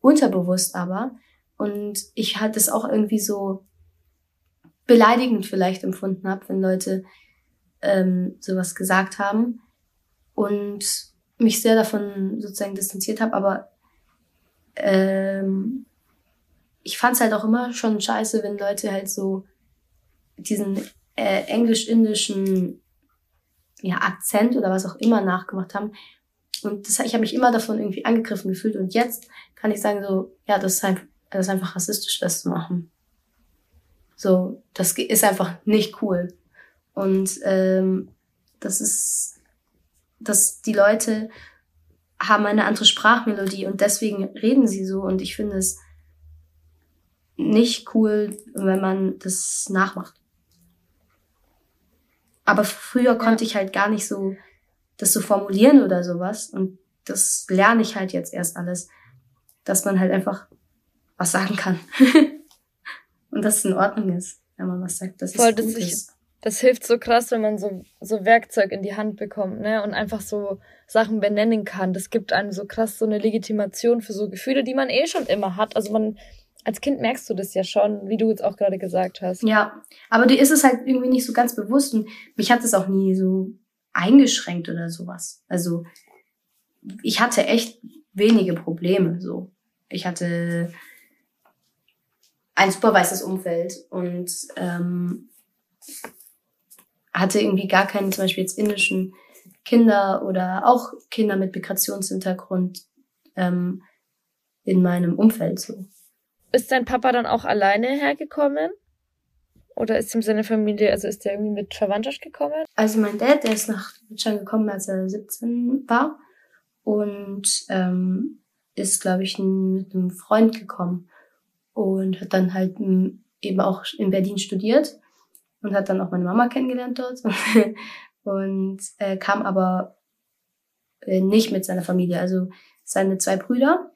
unterbewusst aber. Und ich halt das auch irgendwie so beleidigend vielleicht empfunden habe, wenn Leute ähm, sowas gesagt haben und mich sehr davon sozusagen distanziert habe, aber ähm, ich fand es halt auch immer schon scheiße, wenn Leute halt so diesen äh, englisch-indischen ja, Akzent oder was auch immer nachgemacht haben. Und das, ich habe mich immer davon irgendwie angegriffen gefühlt. Und jetzt kann ich sagen so, ja, das ist, halt, das ist einfach rassistisch, das zu machen. So, das ist einfach nicht cool. Und ähm, das ist, dass die Leute haben eine andere Sprachmelodie und deswegen reden sie so. Und ich finde es nicht cool, wenn man das nachmacht. Aber früher ja. konnte ich halt gar nicht so das so formulieren oder sowas. Und das lerne ich halt jetzt erst alles, dass man halt einfach was sagen kann. und dass es in Ordnung ist, wenn man was sagt. Das Voll, ist
das, ich, das hilft so krass, wenn man so, so Werkzeug in die Hand bekommt, ne? Und einfach so Sachen benennen kann. Das gibt einem so krass so eine Legitimation für so Gefühle, die man eh schon immer hat. Also man, als Kind merkst du das ja schon, wie du jetzt auch gerade gesagt hast.
Ja, aber dir ist es halt irgendwie nicht so ganz bewusst und mich hat es auch nie so eingeschränkt oder sowas. Also ich hatte echt wenige Probleme so. Ich hatte ein super weißes Umfeld und ähm, hatte irgendwie gar keinen, zum Beispiel jetzt indischen Kinder oder auch Kinder mit Migrationshintergrund ähm, in meinem Umfeld so.
Ist dein Papa dann auch alleine hergekommen? Oder ist ihm seine Familie, also ist der irgendwie mit Verwandtschaft gekommen?
Also mein Dad, der ist nach Deutschland gekommen, als er 17 war. Und ähm, ist, glaube ich, mit einem Freund gekommen. Und hat dann halt eben auch in Berlin studiert. Und hat dann auch meine Mama kennengelernt dort. und äh, kam aber äh, nicht mit seiner Familie. Also seine zwei Brüder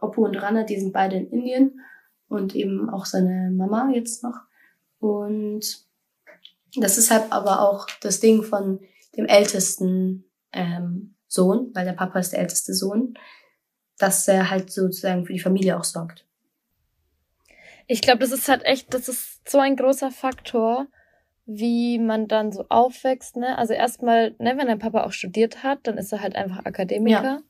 Oppo und Rana, die sind beide in Indien und eben auch seine Mama jetzt noch. Und das ist halt aber auch das Ding von dem ältesten ähm, Sohn, weil der Papa ist der älteste Sohn, dass er halt sozusagen für die Familie auch sorgt.
Ich glaube, das ist halt echt, das ist so ein großer Faktor, wie man dann so aufwächst, ne? Also erstmal, ne, wenn dein Papa auch studiert hat, dann ist er halt einfach Akademiker. Ja.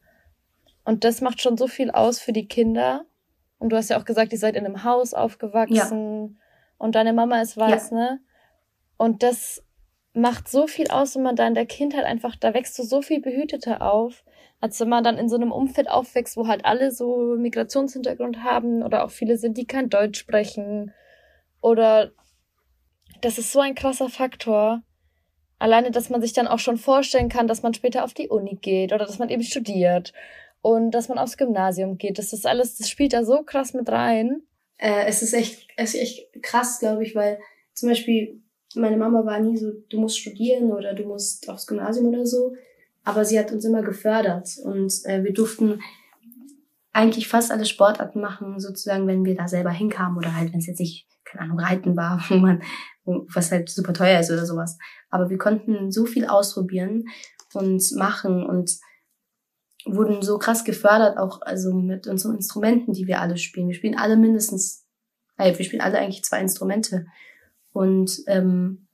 Und das macht schon so viel aus für die Kinder. Und du hast ja auch gesagt, ihr seid in einem Haus aufgewachsen ja. und deine Mama ist weiß, ja. ne? Und das macht so viel aus, wenn man da in der Kindheit einfach, da wächst du so viel behüteter auf, als wenn man dann in so einem Umfeld aufwächst, wo halt alle so Migrationshintergrund haben oder auch viele sind, die kein Deutsch sprechen. Oder das ist so ein krasser Faktor. Alleine, dass man sich dann auch schon vorstellen kann, dass man später auf die Uni geht oder dass man eben studiert und dass man aufs Gymnasium geht. Das ist alles, das spielt da so krass mit rein.
Äh, es ist echt, es ist echt krass, glaube ich, weil zum Beispiel meine Mama war nie so, du musst studieren oder du musst aufs Gymnasium oder so, aber sie hat uns immer gefördert und äh, wir durften eigentlich fast alle Sportarten machen, sozusagen, wenn wir da selber hinkamen oder halt, wenn es jetzt nicht, keine Ahnung, Reiten war, wo man, was halt super teuer ist oder sowas. Aber wir konnten so viel ausprobieren und machen und wurden so krass gefördert, auch also mit unseren Instrumenten, die wir alle spielen. Wir spielen alle mindestens, äh, wir spielen alle eigentlich zwei Instrumente. Und ähm,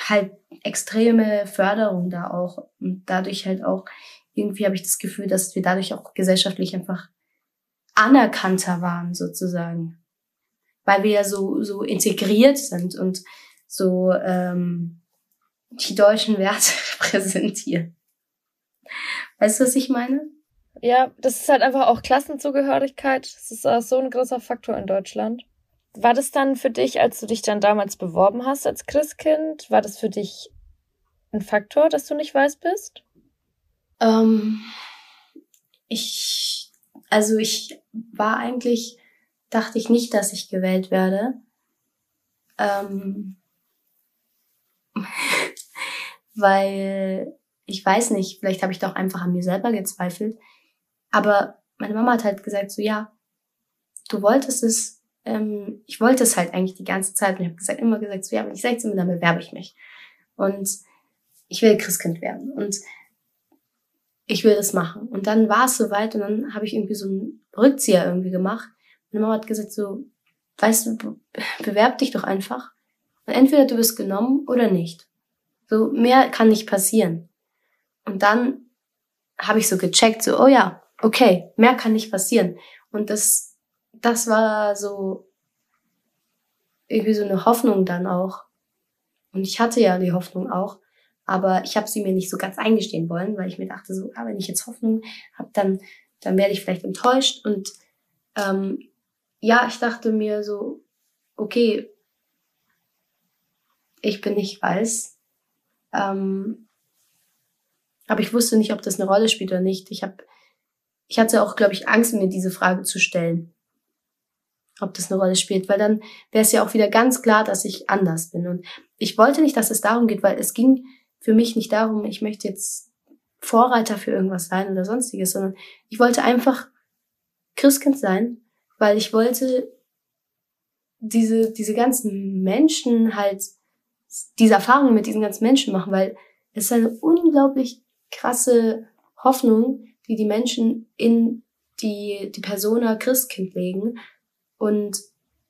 halt extreme Förderung da auch. Und dadurch halt auch, irgendwie habe ich das Gefühl, dass wir dadurch auch gesellschaftlich einfach anerkannter waren, sozusagen. Weil wir ja so, so integriert sind und so ähm, die deutschen Werte präsentieren. Weißt du, was ich meine?
Ja, das ist halt einfach auch Klassenzugehörigkeit. Das ist auch so ein großer Faktor in Deutschland. War das dann für dich, als du dich dann damals beworben hast als Christkind, war das für dich ein Faktor, dass du nicht weiß bist?
Ähm, ich, also ich war eigentlich, dachte ich nicht, dass ich gewählt werde. Ähm, weil ich weiß nicht, vielleicht habe ich doch einfach an mir selber gezweifelt. Aber meine Mama hat halt gesagt, so ja, du wolltest es, ähm, ich wollte es halt eigentlich die ganze Zeit. Und ich habe gesagt, immer gesagt, so ja, wenn ich 16 bin, dann bewerbe ich mich. Und ich will Christkind werden. Und ich will das machen. Und dann war es soweit und dann habe ich irgendwie so einen Rückzieher irgendwie gemacht. Meine Mama hat gesagt so, weißt du, bewerb dich doch einfach. Und entweder du wirst genommen oder nicht. So, mehr kann nicht passieren. Und dann habe ich so gecheckt, so, oh ja, okay, mehr kann nicht passieren. Und das, das war so irgendwie so eine Hoffnung dann auch. Und ich hatte ja die Hoffnung auch, aber ich habe sie mir nicht so ganz eingestehen wollen, weil ich mir dachte so, ah, wenn ich jetzt Hoffnung habe, dann dann werde ich vielleicht enttäuscht und ähm, ja, ich dachte mir so, okay, ich bin nicht weiß, ähm, aber ich wusste nicht, ob das eine Rolle spielt oder nicht. Ich habe, ich hatte auch, glaube ich, Angst, mir diese Frage zu stellen, ob das eine Rolle spielt, weil dann wäre es ja auch wieder ganz klar, dass ich anders bin. Und ich wollte nicht, dass es darum geht, weil es ging für mich nicht darum, ich möchte jetzt Vorreiter für irgendwas sein oder sonstiges, sondern ich wollte einfach Christkind sein, weil ich wollte diese, diese ganzen Menschen halt, diese Erfahrungen mit diesen ganzen Menschen machen, weil es ist eine unglaublich krasse Hoffnung, die die Menschen in die, die Persona Christkind legen und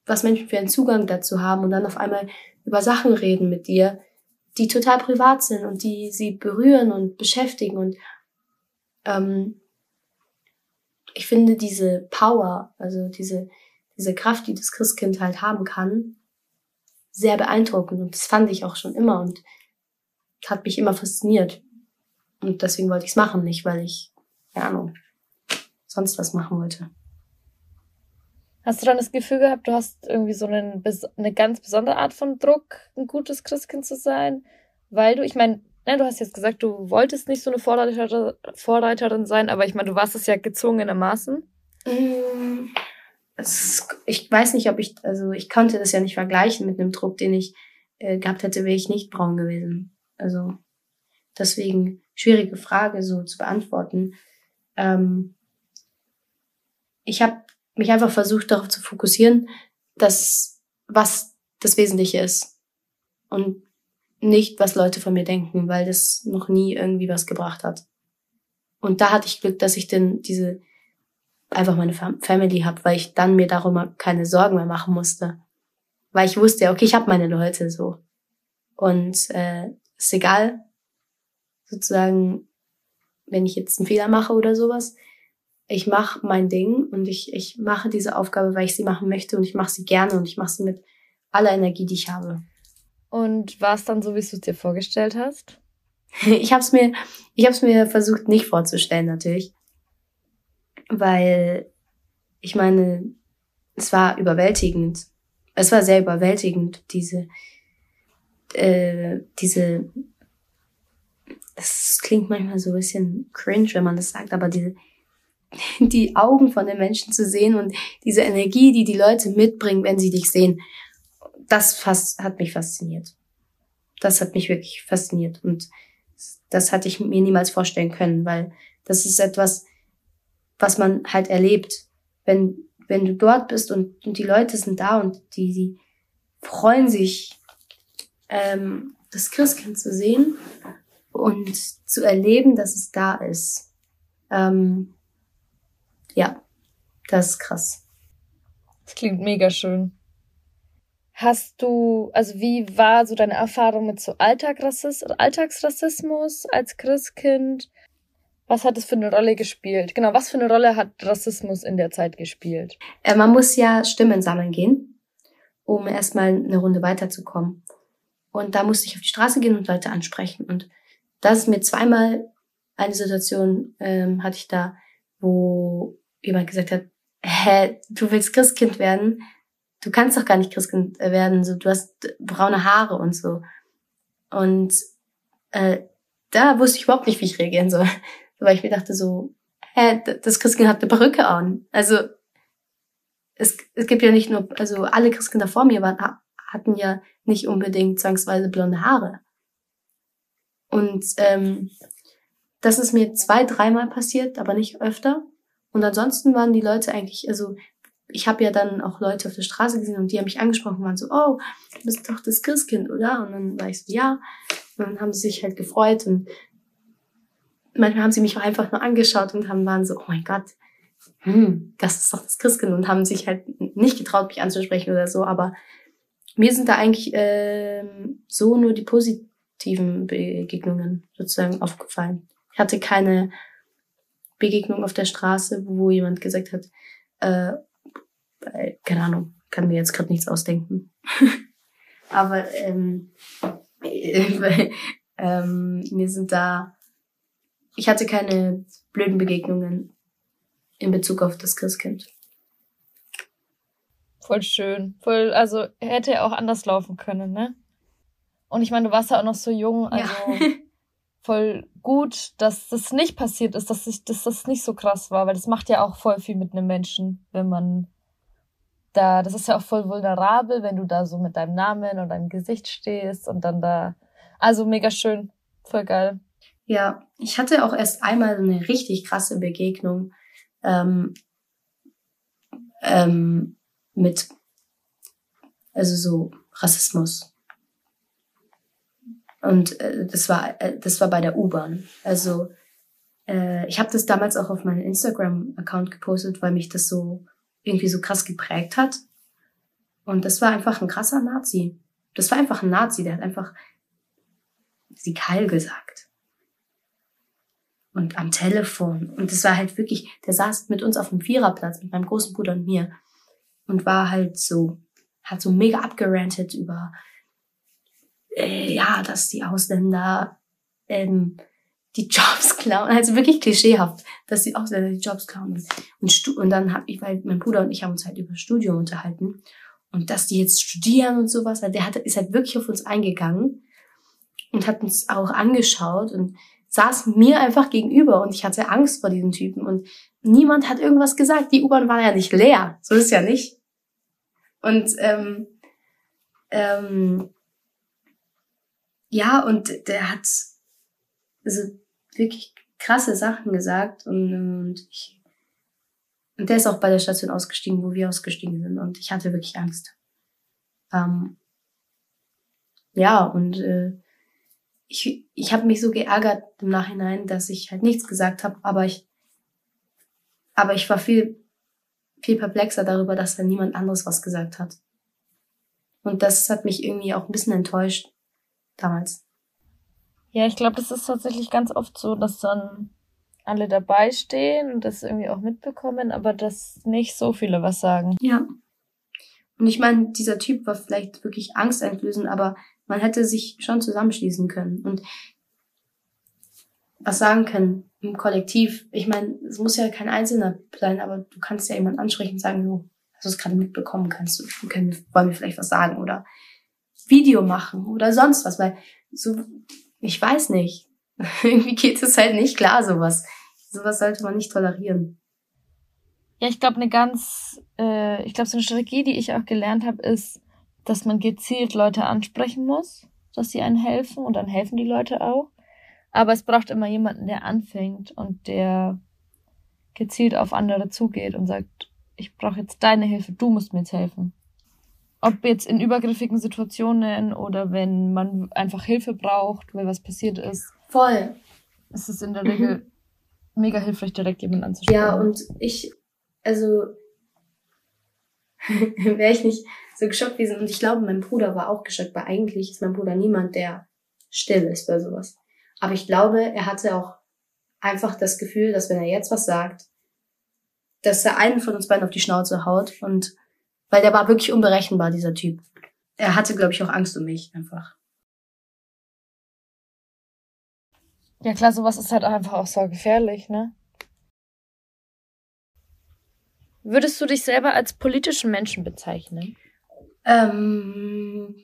was Menschen für einen Zugang dazu haben und dann auf einmal über Sachen reden mit dir, die total privat sind und die sie berühren und beschäftigen und ähm, ich finde diese Power, also diese, diese Kraft, die das Christkind halt haben kann, sehr beeindruckend und das fand ich auch schon immer und hat mich immer fasziniert. Und deswegen wollte ich es machen, nicht weil ich, keine Ahnung, sonst was machen wollte.
Hast du dann das Gefühl gehabt, du hast irgendwie so einen, eine ganz besondere Art von Druck, ein gutes Christkind zu sein? Weil du, ich meine, ne, du hast jetzt gesagt, du wolltest nicht so eine Vorreiter, Vorreiterin sein, aber ich meine, du warst es ja gezwungenermaßen.
Es, ich weiß nicht, ob ich, also ich konnte das ja nicht vergleichen mit einem Druck, den ich äh, gehabt hätte, wäre ich nicht braun gewesen. Also deswegen schwierige Frage so zu beantworten. Ähm, ich habe mich einfach versucht darauf zu fokussieren, dass was das Wesentliche ist und nicht, was Leute von mir denken, weil das noch nie irgendwie was gebracht hat. Und da hatte ich Glück, dass ich denn diese einfach meine Family habe, weil ich dann mir darüber keine Sorgen mehr machen musste, weil ich wusste ja, okay, ich habe meine Leute so und äh, ist egal, sozusagen, wenn ich jetzt einen Fehler mache oder sowas, ich mache mein Ding und ich, ich mache diese Aufgabe, weil ich sie machen möchte und ich mache sie gerne und ich mache sie mit aller Energie, die ich habe.
Und war es dann so, wie du es dir vorgestellt hast?
ich habe es mir, ich habe es mir versucht nicht vorzustellen natürlich, weil ich meine, es war überwältigend. Es war sehr überwältigend diese, äh, diese. Das klingt manchmal so ein bisschen cringe, wenn man das sagt, aber diese die Augen von den Menschen zu sehen und diese Energie, die die Leute mitbringen, wenn sie dich sehen, das fast, hat mich fasziniert. Das hat mich wirklich fasziniert und das hatte ich mir niemals vorstellen können, weil das ist etwas, was man halt erlebt. Wenn, wenn du dort bist und, und die Leute sind da und die, die freuen sich, ähm, das Christkind zu sehen und zu erleben, dass es da ist. Ähm, ja, das ist krass.
Das klingt mega schön. Hast du, also wie war so deine Erfahrung mit so Alltagsrassismus, Alltagsrassismus als Christkind? Was hat es für eine Rolle gespielt? Genau, was für eine Rolle hat Rassismus in der Zeit gespielt?
Äh, man muss ja Stimmen sammeln gehen, um erstmal eine Runde weiterzukommen. Und da musste ich auf die Straße gehen und Leute ansprechen. Und das ist mir zweimal eine Situation ähm, hatte ich da, wo jemand gesagt hat, hä, du willst Christkind werden? Du kannst doch gar nicht Christkind werden, so, du hast braune Haare und so. Und äh, da wusste ich überhaupt nicht, wie ich reagieren soll. Weil ich mir dachte so, hä, das Christkind hat eine Perücke an. Also es, es gibt ja nicht nur, also alle Christkinder vor mir waren, hatten ja nicht unbedingt zwangsweise blonde Haare. Und ähm, das ist mir zwei, dreimal passiert, aber nicht öfter. Und ansonsten waren die Leute eigentlich, also ich habe ja dann auch Leute auf der Straße gesehen und die haben mich angesprochen und waren so, oh, du bist doch das Christkind, oder? Und dann war ich so, ja. Und dann haben sie sich halt gefreut und manchmal haben sie mich auch einfach nur angeschaut und haben waren so, oh mein Gott, hm, das ist doch das Christkind und haben sich halt nicht getraut, mich anzusprechen oder so. Aber mir sind da eigentlich ähm, so nur die positiven Begegnungen sozusagen aufgefallen. Ich hatte keine Begegnung auf der Straße, wo jemand gesagt hat, äh, keine Ahnung, kann mir jetzt gerade nichts ausdenken. Aber ähm, äh, ähm, mir sind da, ich hatte keine blöden Begegnungen in Bezug auf das Christkind.
Voll schön. Voll, also hätte ja auch anders laufen können, ne? Und ich meine, du warst ja auch noch so jung, also ja. voll gut, dass das nicht passiert ist, dass, ich, dass das nicht so krass war, weil das macht ja auch voll viel mit einem Menschen, wenn man da, das ist ja auch voll vulnerabel, wenn du da so mit deinem Namen und deinem Gesicht stehst und dann da, also mega schön, voll geil.
Ja, ich hatte auch erst einmal eine richtig krasse Begegnung ähm, ähm, mit, also so Rassismus. Und äh, das war, äh, das war bei der U-Bahn. Also äh, ich habe das damals auch auf meinen Instagram-Account gepostet, weil mich das so irgendwie so krass geprägt hat. Und das war einfach ein krasser Nazi. Das war einfach ein Nazi, der hat einfach sie Keil gesagt. Und am Telefon. Und das war halt wirklich, der saß mit uns auf dem Viererplatz, mit meinem großen Bruder und mir. Und war halt so, hat so mega abgerantet über, äh, ja, dass die Ausländer ähm, die Jobs klauen, also wirklich klischeehaft, dass die Ausländer die Jobs klauen. Und, und dann habe ich, weil mein Bruder und ich haben uns halt über Studium unterhalten und dass die jetzt studieren und sowas, der hat, ist halt wirklich auf uns eingegangen und hat uns auch angeschaut und saß mir einfach gegenüber und ich hatte Angst vor diesen Typen und niemand hat irgendwas gesagt. Die U-Bahn war ja nicht leer, so ist ja nicht. Und ähm, ähm, ja, und der hat also wirklich krasse Sachen gesagt und, und ich und der ist auch bei der Station ausgestiegen, wo wir ausgestiegen sind und ich hatte wirklich Angst. Ähm, ja, und äh, ich, ich habe mich so geärgert im Nachhinein, dass ich halt nichts gesagt habe, aber ich aber ich war viel viel perplexer darüber, dass da niemand anderes was gesagt hat. Und das hat mich irgendwie auch ein bisschen enttäuscht damals.
Ja, ich glaube, das ist tatsächlich ganz oft so, dass dann alle dabei stehen und das irgendwie auch mitbekommen, aber dass nicht so viele was sagen.
Ja. Und ich meine, dieser Typ war vielleicht wirklich angsteinflößend, aber man hätte sich schon zusammenschließen können und was sagen können im Kollektiv. Ich meine, es muss ja kein Einzelner sein, aber du kannst ja jemanden ansprechen und sagen, du hast es gerade mitbekommen, kannst du, können, wollen wir vielleicht was sagen oder Video machen oder sonst was, weil so ich weiß nicht. Irgendwie geht es halt nicht klar, sowas. Sowas sollte man nicht tolerieren.
Ja, ich glaube, eine ganz, äh, ich glaube, so eine Strategie, die ich auch gelernt habe, ist, dass man gezielt Leute ansprechen muss, dass sie einen helfen und dann helfen die Leute auch. Aber es braucht immer jemanden, der anfängt und der gezielt auf andere zugeht und sagt, ich brauche jetzt deine Hilfe, du musst mir jetzt helfen. Ob jetzt in übergriffigen Situationen oder wenn man einfach Hilfe braucht, weil was passiert ist.
Voll.
Ist es in der Regel mhm. mega hilfreich, direkt jemanden anzusprechen.
Ja, und ich, also, wäre ich nicht so geschockt gewesen. Und ich glaube, mein Bruder war auch geschockt, weil eigentlich ist mein Bruder niemand, der still ist bei sowas. Aber ich glaube, er hatte auch einfach das Gefühl, dass wenn er jetzt was sagt, dass er einen von uns beiden auf die Schnauze haut und weil der war wirklich unberechenbar, dieser Typ. Er hatte, glaube ich, auch Angst um mich einfach.
Ja klar, sowas ist halt einfach auch so gefährlich, ne? Würdest du dich selber als politischen Menschen bezeichnen?
Ähm,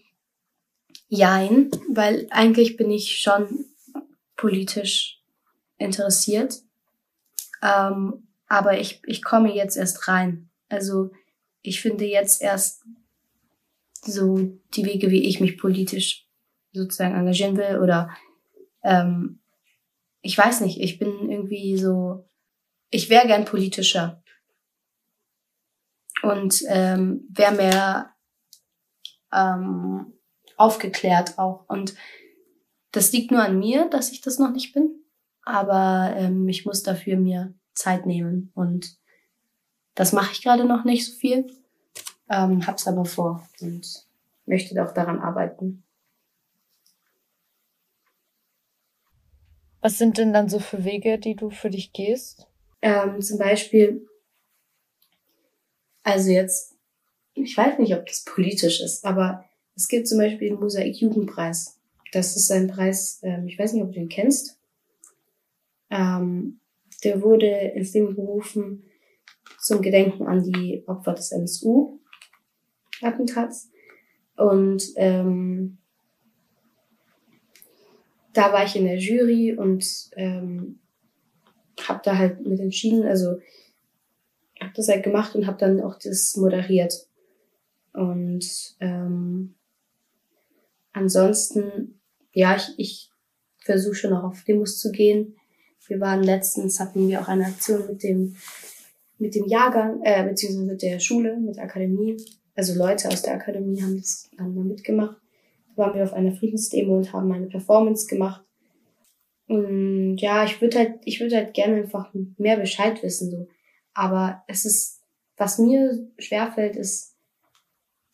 jein, weil eigentlich bin ich schon politisch interessiert. Ähm, aber ich, ich komme jetzt erst rein. Also ich finde jetzt erst so die Wege, wie ich mich politisch sozusagen engagieren will oder ähm, ich weiß nicht, ich bin irgendwie so, ich wäre gern politischer und ähm, wäre mehr ähm, aufgeklärt auch und das liegt nur an mir, dass ich das noch nicht bin. aber ähm, ich muss dafür mir Zeit nehmen und das mache ich gerade noch nicht so viel, ähm, hab's aber vor und möchte auch daran arbeiten.
Was sind denn dann so für Wege, die du für dich gehst?
Ähm, zum Beispiel, also jetzt, ich weiß nicht, ob das politisch ist, aber es gibt zum Beispiel den Mosaik-Jugendpreis. Das ist ein Preis, ähm, ich weiß nicht, ob du den kennst. Ähm, der wurde ins Leben gerufen zum Gedenken an die Opfer des NSU-Attentats. Und ähm, da war ich in der Jury und ähm, habe da halt mit entschieden, also habe das halt gemacht und habe dann auch das moderiert. Und ähm, ansonsten, ja, ich, ich versuche schon auch auf Demos zu gehen. Wir waren letztens, hatten wir auch eine Aktion mit dem, mit dem Jahrgang, äh, beziehungsweise mit der Schule, mit der Akademie. Also Leute aus der Akademie haben das dann mal mitgemacht waren wir auf einer Friedensdemo und haben eine Performance gemacht. Und ja, ich würde halt, ich würde halt gerne einfach mehr Bescheid wissen, so. Aber es ist, was mir schwerfällt, ist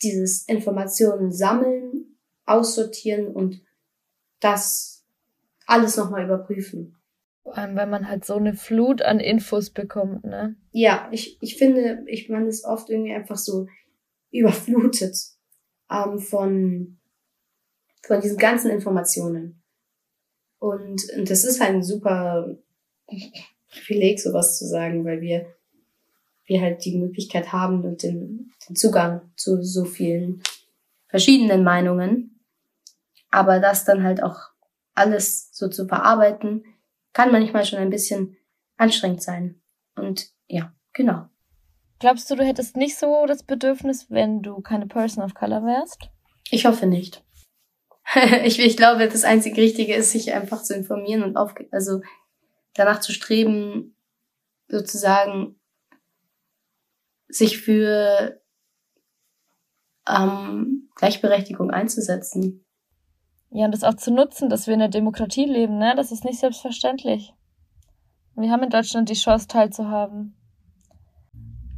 dieses Informationen sammeln, aussortieren und das alles nochmal überprüfen.
Vor allem, wenn man halt so eine Flut an Infos bekommt, ne?
Ja, ich, ich finde, ich, man ist oft irgendwie einfach so überflutet ähm, von von diesen ganzen Informationen. Und, und das ist halt ein super Privileg, sowas zu sagen, weil wir, wir halt die Möglichkeit haben und den, den Zugang zu so vielen verschiedenen Meinungen. Aber das dann halt auch alles so zu verarbeiten, kann manchmal schon ein bisschen anstrengend sein. Und ja, genau.
Glaubst du, du hättest nicht so das Bedürfnis, wenn du keine Person of Color wärst?
Ich hoffe nicht. ich, ich glaube, das einzige Richtige ist, sich einfach zu informieren und auf, also danach zu streben, sozusagen sich für ähm, Gleichberechtigung einzusetzen.
Ja, und das auch zu nutzen, dass wir in der Demokratie leben, ne? Das ist nicht selbstverständlich. Wir haben in Deutschland die Chance teilzuhaben.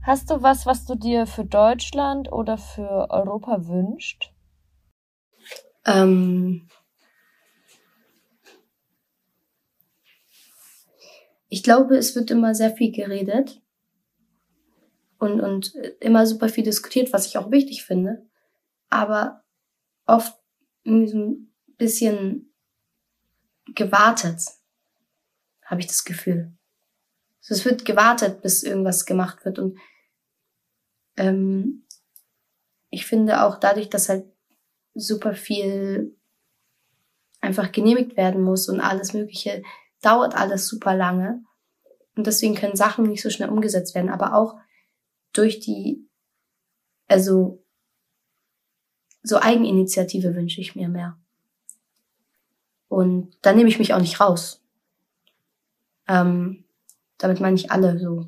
Hast du was, was du dir für Deutschland oder für Europa wünscht?
Ähm, ich glaube, es wird immer sehr viel geredet und, und immer super viel diskutiert, was ich auch wichtig finde. Aber oft irgendwie so ein bisschen gewartet, habe ich das Gefühl. Also es wird gewartet, bis irgendwas gemacht wird. Und ähm, ich finde auch dadurch, dass halt super viel einfach genehmigt werden muss und alles Mögliche dauert alles super lange. Und deswegen können Sachen nicht so schnell umgesetzt werden. Aber auch durch die, also so Eigeninitiative wünsche ich mir mehr. Und da nehme ich mich auch nicht raus. Ähm, damit meine ich alle so.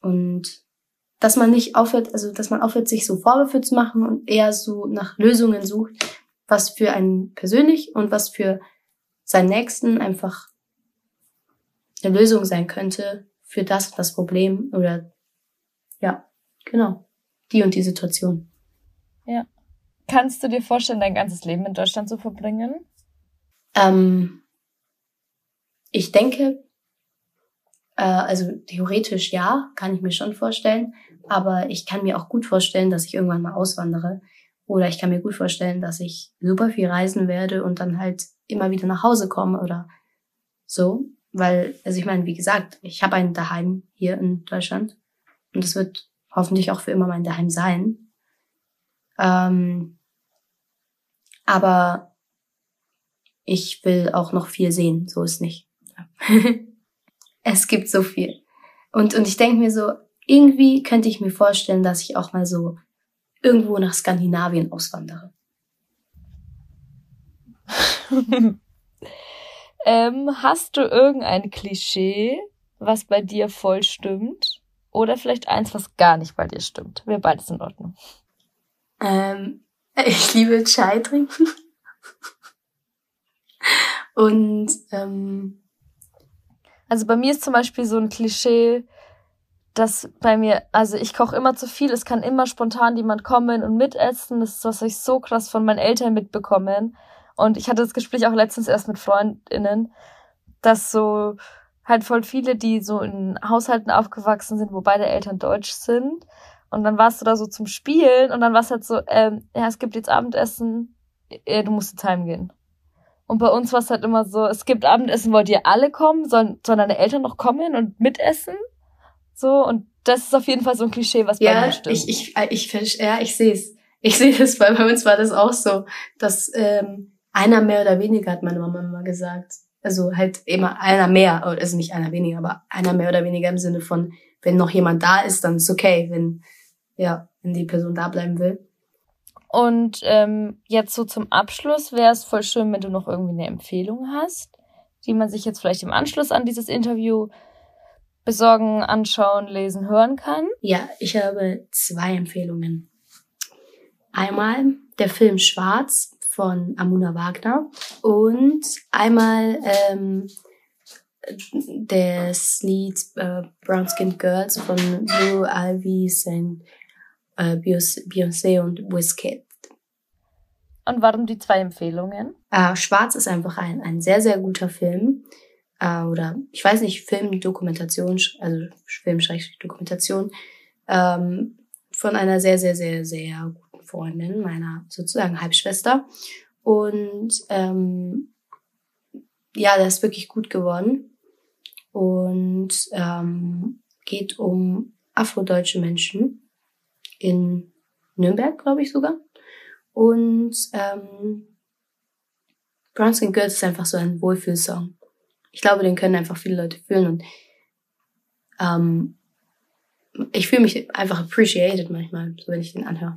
Und dass man nicht aufhört, also dass man aufhört, sich so Vorwürfe zu machen und eher so nach Lösungen sucht, was für einen persönlich und was für seinen Nächsten einfach eine Lösung sein könnte für das das Problem oder ja, genau, die und die Situation.
Ja. Kannst du dir vorstellen, dein ganzes Leben in Deutschland zu verbringen?
Ähm, ich denke, äh, also theoretisch ja, kann ich mir schon vorstellen. Aber ich kann mir auch gut vorstellen, dass ich irgendwann mal auswandere. Oder ich kann mir gut vorstellen, dass ich super viel reisen werde und dann halt immer wieder nach Hause komme oder so. Weil, also ich meine, wie gesagt, ich habe ein Daheim hier in Deutschland. Und es wird hoffentlich auch für immer mein Daheim sein. Ähm, aber ich will auch noch viel sehen, so ist nicht. es gibt so viel. Und, und ich denke mir so, irgendwie könnte ich mir vorstellen, dass ich auch mal so irgendwo nach Skandinavien auswandere.
ähm, hast du irgendein Klischee, was bei dir voll stimmt? Oder vielleicht eins, was gar nicht bei dir stimmt? Wäre beides in Ordnung.
Ähm, ich liebe Chai trinken. Und ähm,
also bei mir ist zum Beispiel so ein Klischee, dass bei mir, also ich koche immer zu viel, es kann immer spontan jemand kommen und mitessen. Das ist was ich so krass von meinen Eltern mitbekommen. Und ich hatte das Gespräch auch letztens erst mit FreundInnen, dass so halt voll viele, die so in Haushalten aufgewachsen sind, wo beide Eltern deutsch sind. Und dann warst du da so zum Spielen und dann war es halt so, ähm, ja, es gibt jetzt Abendessen, ja, du musst jetzt heimgehen. Und bei uns war es halt immer so, es gibt Abendessen, wollt ihr alle kommen? Sollen, sollen deine Eltern noch kommen und mitessen? So, und das ist auf jeden Fall so ein Klischee, was
ja,
bei mir stimmt.
Ich, ich, ich, ja, ich sehe es. Ich sehe das, weil bei uns war das auch so, dass ähm, einer mehr oder weniger, hat meine Mama immer gesagt. Also halt immer einer mehr, also nicht einer weniger, aber einer mehr oder weniger im Sinne von, wenn noch jemand da ist, dann ist okay, wenn, ja, wenn die Person da bleiben will.
Und ähm, jetzt so zum Abschluss wäre es voll schön, wenn du noch irgendwie eine Empfehlung hast, die man sich jetzt vielleicht im Anschluss an dieses Interview besorgen, anschauen, lesen, hören kann.
Ja, ich habe zwei Empfehlungen. Einmal der Film Schwarz von Amuna Wagner und einmal ähm, das Lied äh, Brown Skinned Girls von Blue Ivy und äh, Beyoncé und Wizkid.
Und warum die zwei Empfehlungen?
Äh, Schwarz ist einfach ein, ein sehr, sehr guter Film. Äh, oder ich weiß nicht, Film, Dokumentation, also Film, Dokumentation. Ähm, von einer sehr, sehr, sehr, sehr guten Freundin, meiner sozusagen Halbschwester. Und ähm, ja, der ist wirklich gut geworden. Und ähm, geht um afrodeutsche Menschen in Nürnberg, glaube ich sogar. Und ähm, Brown Skin Girls ist einfach so ein Wohlfühlsong. Ich glaube, den können einfach viele Leute fühlen und ähm, ich fühle mich einfach appreciated manchmal, so wenn ich den anhöre.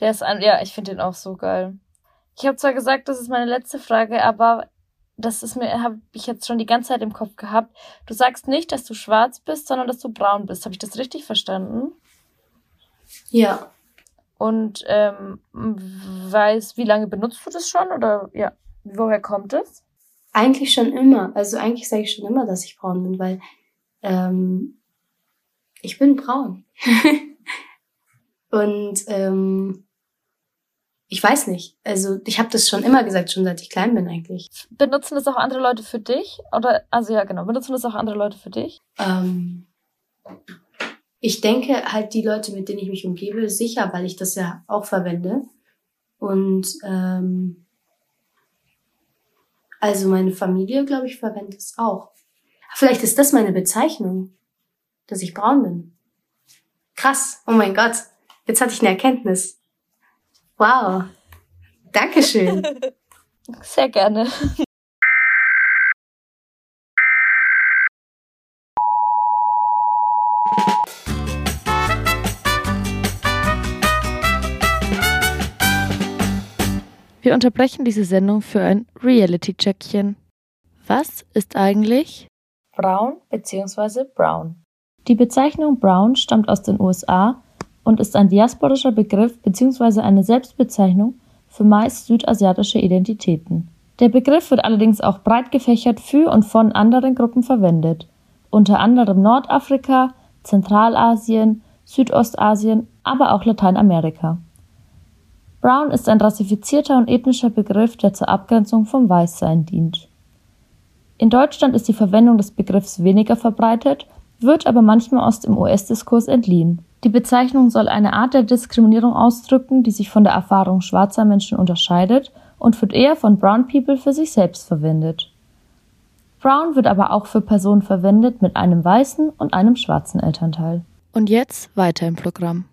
Der ist ein, ja, ich finde den auch so geil. Ich habe zwar gesagt, das ist meine letzte Frage, aber das ist mir, habe ich jetzt schon die ganze Zeit im Kopf gehabt. Du sagst nicht, dass du schwarz bist, sondern dass du braun bist. Habe ich das richtig verstanden?
Ja.
Und ähm, weiß, wie lange benutzt du das schon oder ja, woher kommt es?
Eigentlich schon immer. Also eigentlich sage ich schon immer, dass ich braun bin, weil ähm, ich bin braun. Und ähm, ich weiß nicht. Also ich habe das schon immer gesagt, schon seit ich klein bin eigentlich.
Benutzen das auch andere Leute für dich? Oder also ja genau, benutzen das auch andere Leute für dich?
Ähm, ich denke halt die Leute, mit denen ich mich umgebe, sicher, weil ich das ja auch verwende. Und ähm, also meine Familie, glaube ich, verwendet es auch. Vielleicht ist das meine Bezeichnung, dass ich braun bin. Krass, oh mein Gott, jetzt hatte ich eine Erkenntnis. Wow, Dankeschön.
Sehr gerne. Wir unterbrechen diese Sendung für ein Reality-Checkchen. Was ist eigentlich Brown bzw. Brown? Die Bezeichnung Brown stammt aus den USA und ist ein diasporischer Begriff bzw. eine Selbstbezeichnung für meist südasiatische Identitäten. Der Begriff wird allerdings auch breit gefächert für und von anderen Gruppen verwendet, unter anderem Nordafrika, Zentralasien, Südostasien, aber auch Lateinamerika. Brown ist ein rassifizierter und ethnischer Begriff, der zur Abgrenzung vom Weißsein dient. In Deutschland ist die Verwendung des Begriffs weniger verbreitet, wird aber manchmal aus dem US-Diskurs entliehen. Die Bezeichnung soll eine Art der Diskriminierung ausdrücken, die sich von der Erfahrung schwarzer Menschen unterscheidet und wird eher von Brown People für sich selbst verwendet. Brown wird aber auch für Personen verwendet mit einem weißen und einem schwarzen Elternteil. Und jetzt weiter im Programm.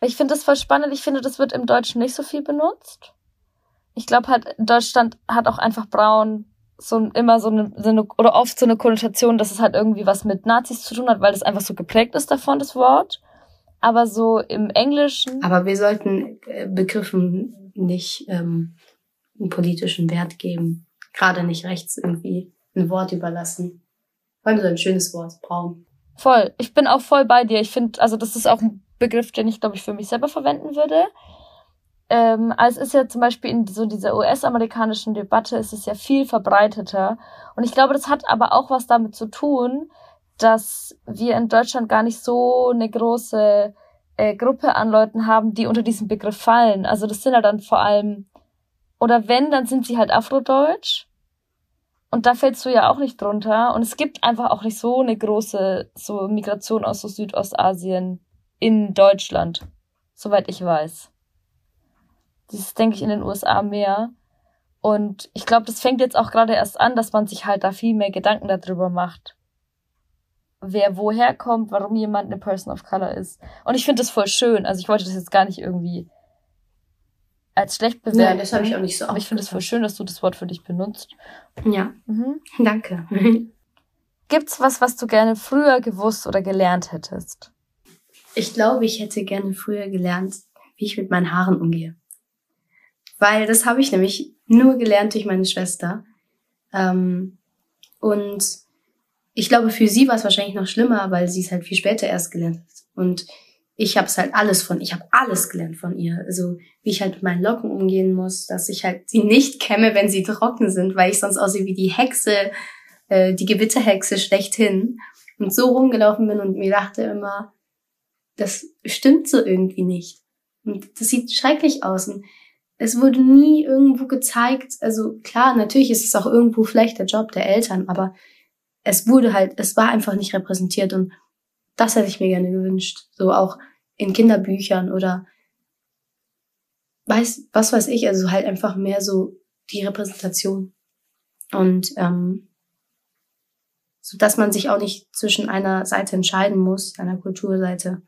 Ich finde das voll spannend. Ich finde, das wird im Deutschen nicht so viel benutzt. Ich glaube halt, Deutschland hat auch einfach braun so immer so eine, so eine, oder oft so eine Konnotation, dass es halt irgendwie was mit Nazis zu tun hat, weil das einfach so geprägt ist davon, das Wort. Aber so im Englischen.
Aber wir sollten äh, Begriffen nicht ähm, einen politischen Wert geben. Gerade nicht rechts irgendwie ein Wort überlassen. Vor allem so ein schönes Wort, braun.
Voll. Ich bin auch voll bei dir. Ich finde, also das ist auch ein Begriff, den ich, glaube ich, für mich selber verwenden würde. Ähm, also es ist ja zum Beispiel in so dieser US-amerikanischen Debatte ist es ja viel verbreiteter. Und ich glaube, das hat aber auch was damit zu tun, dass wir in Deutschland gar nicht so eine große äh, Gruppe an Leuten haben, die unter diesen Begriff fallen. Also das sind ja dann vor allem, oder wenn, dann sind sie halt Afrodeutsch. Und da fällst du ja auch nicht drunter. Und es gibt einfach auch nicht so eine große so Migration aus so Südostasien in Deutschland, soweit ich weiß. Das ist, denke ich, in den USA mehr. Und ich glaube, das fängt jetzt auch gerade erst an, dass man sich halt da viel mehr Gedanken darüber macht. Wer woher kommt, warum jemand eine Person of Color ist. Und ich finde das voll schön. Also ich wollte das jetzt gar nicht irgendwie als schlecht bewerten.
Nein, das habe ich auch nicht so
Aber ich finde es voll schön, dass du das Wort für dich benutzt.
Ja. Mhm. Danke.
Gibt's was, was du gerne früher gewusst oder gelernt hättest?
Ich glaube, ich hätte gerne früher gelernt, wie ich mit meinen Haaren umgehe. Weil das habe ich nämlich nur gelernt durch meine Schwester. Ähm, und ich glaube, für sie war es wahrscheinlich noch schlimmer, weil sie es halt viel später erst gelernt hat. Und ich habe es halt alles von, ich habe alles gelernt von ihr. Also wie ich halt mit meinen Locken umgehen muss, dass ich halt sie nicht kämme, wenn sie trocken sind, weil ich sonst aussehe wie die Hexe, äh, die Gewitterhexe schlechthin. Und so rumgelaufen bin und mir dachte immer, das stimmt so irgendwie nicht. Und das sieht schrecklich aus. Und es wurde nie irgendwo gezeigt, also klar, natürlich ist es auch irgendwo vielleicht der Job der Eltern, aber es wurde halt, es war einfach nicht repräsentiert und das hätte ich mir gerne gewünscht. So auch in Kinderbüchern oder weiß, was weiß ich, also halt einfach mehr so die Repräsentation. Und ähm, so dass man sich auch nicht zwischen einer Seite entscheiden muss, einer Kulturseite.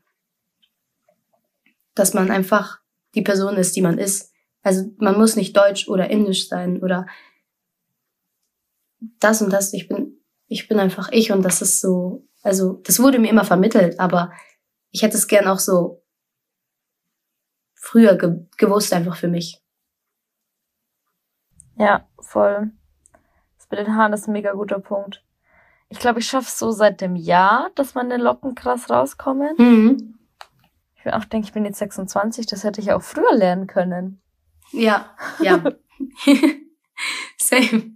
Dass man einfach die Person ist, die man ist. Also man muss nicht deutsch oder indisch sein oder das und das. Ich bin, ich bin einfach ich und das ist so, also das wurde mir immer vermittelt, aber ich hätte es gern auch so früher ge gewusst einfach für mich.
Ja, voll. Das mit den Haaren ist ein mega guter Punkt. Ich glaube, ich schaffe es so seit dem Jahr, dass meine Locken krass rauskommen. Mhm. Ich bin auch denke, ich bin jetzt 26, das hätte ich auch früher lernen können.
Ja, ja. Same.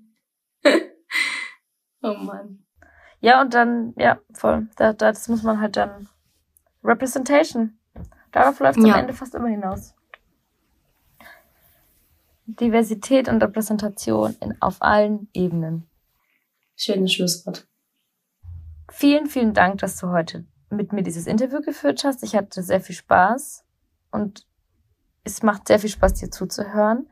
oh Mann.
Ja, und dann, ja, voll. Da, da, das muss man halt dann Representation. Darauf läuft es ja. am Ende fast immer hinaus. Diversität und Repräsentation in, auf allen Ebenen.
Schönes Schlusswort.
Vielen, vielen Dank, dass du heute mit mir dieses Interview geführt hast. Ich hatte sehr viel Spaß und es macht sehr viel Spaß, dir zuzuhören.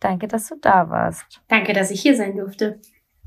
Danke, dass du da warst.
Danke, dass ich hier sein durfte.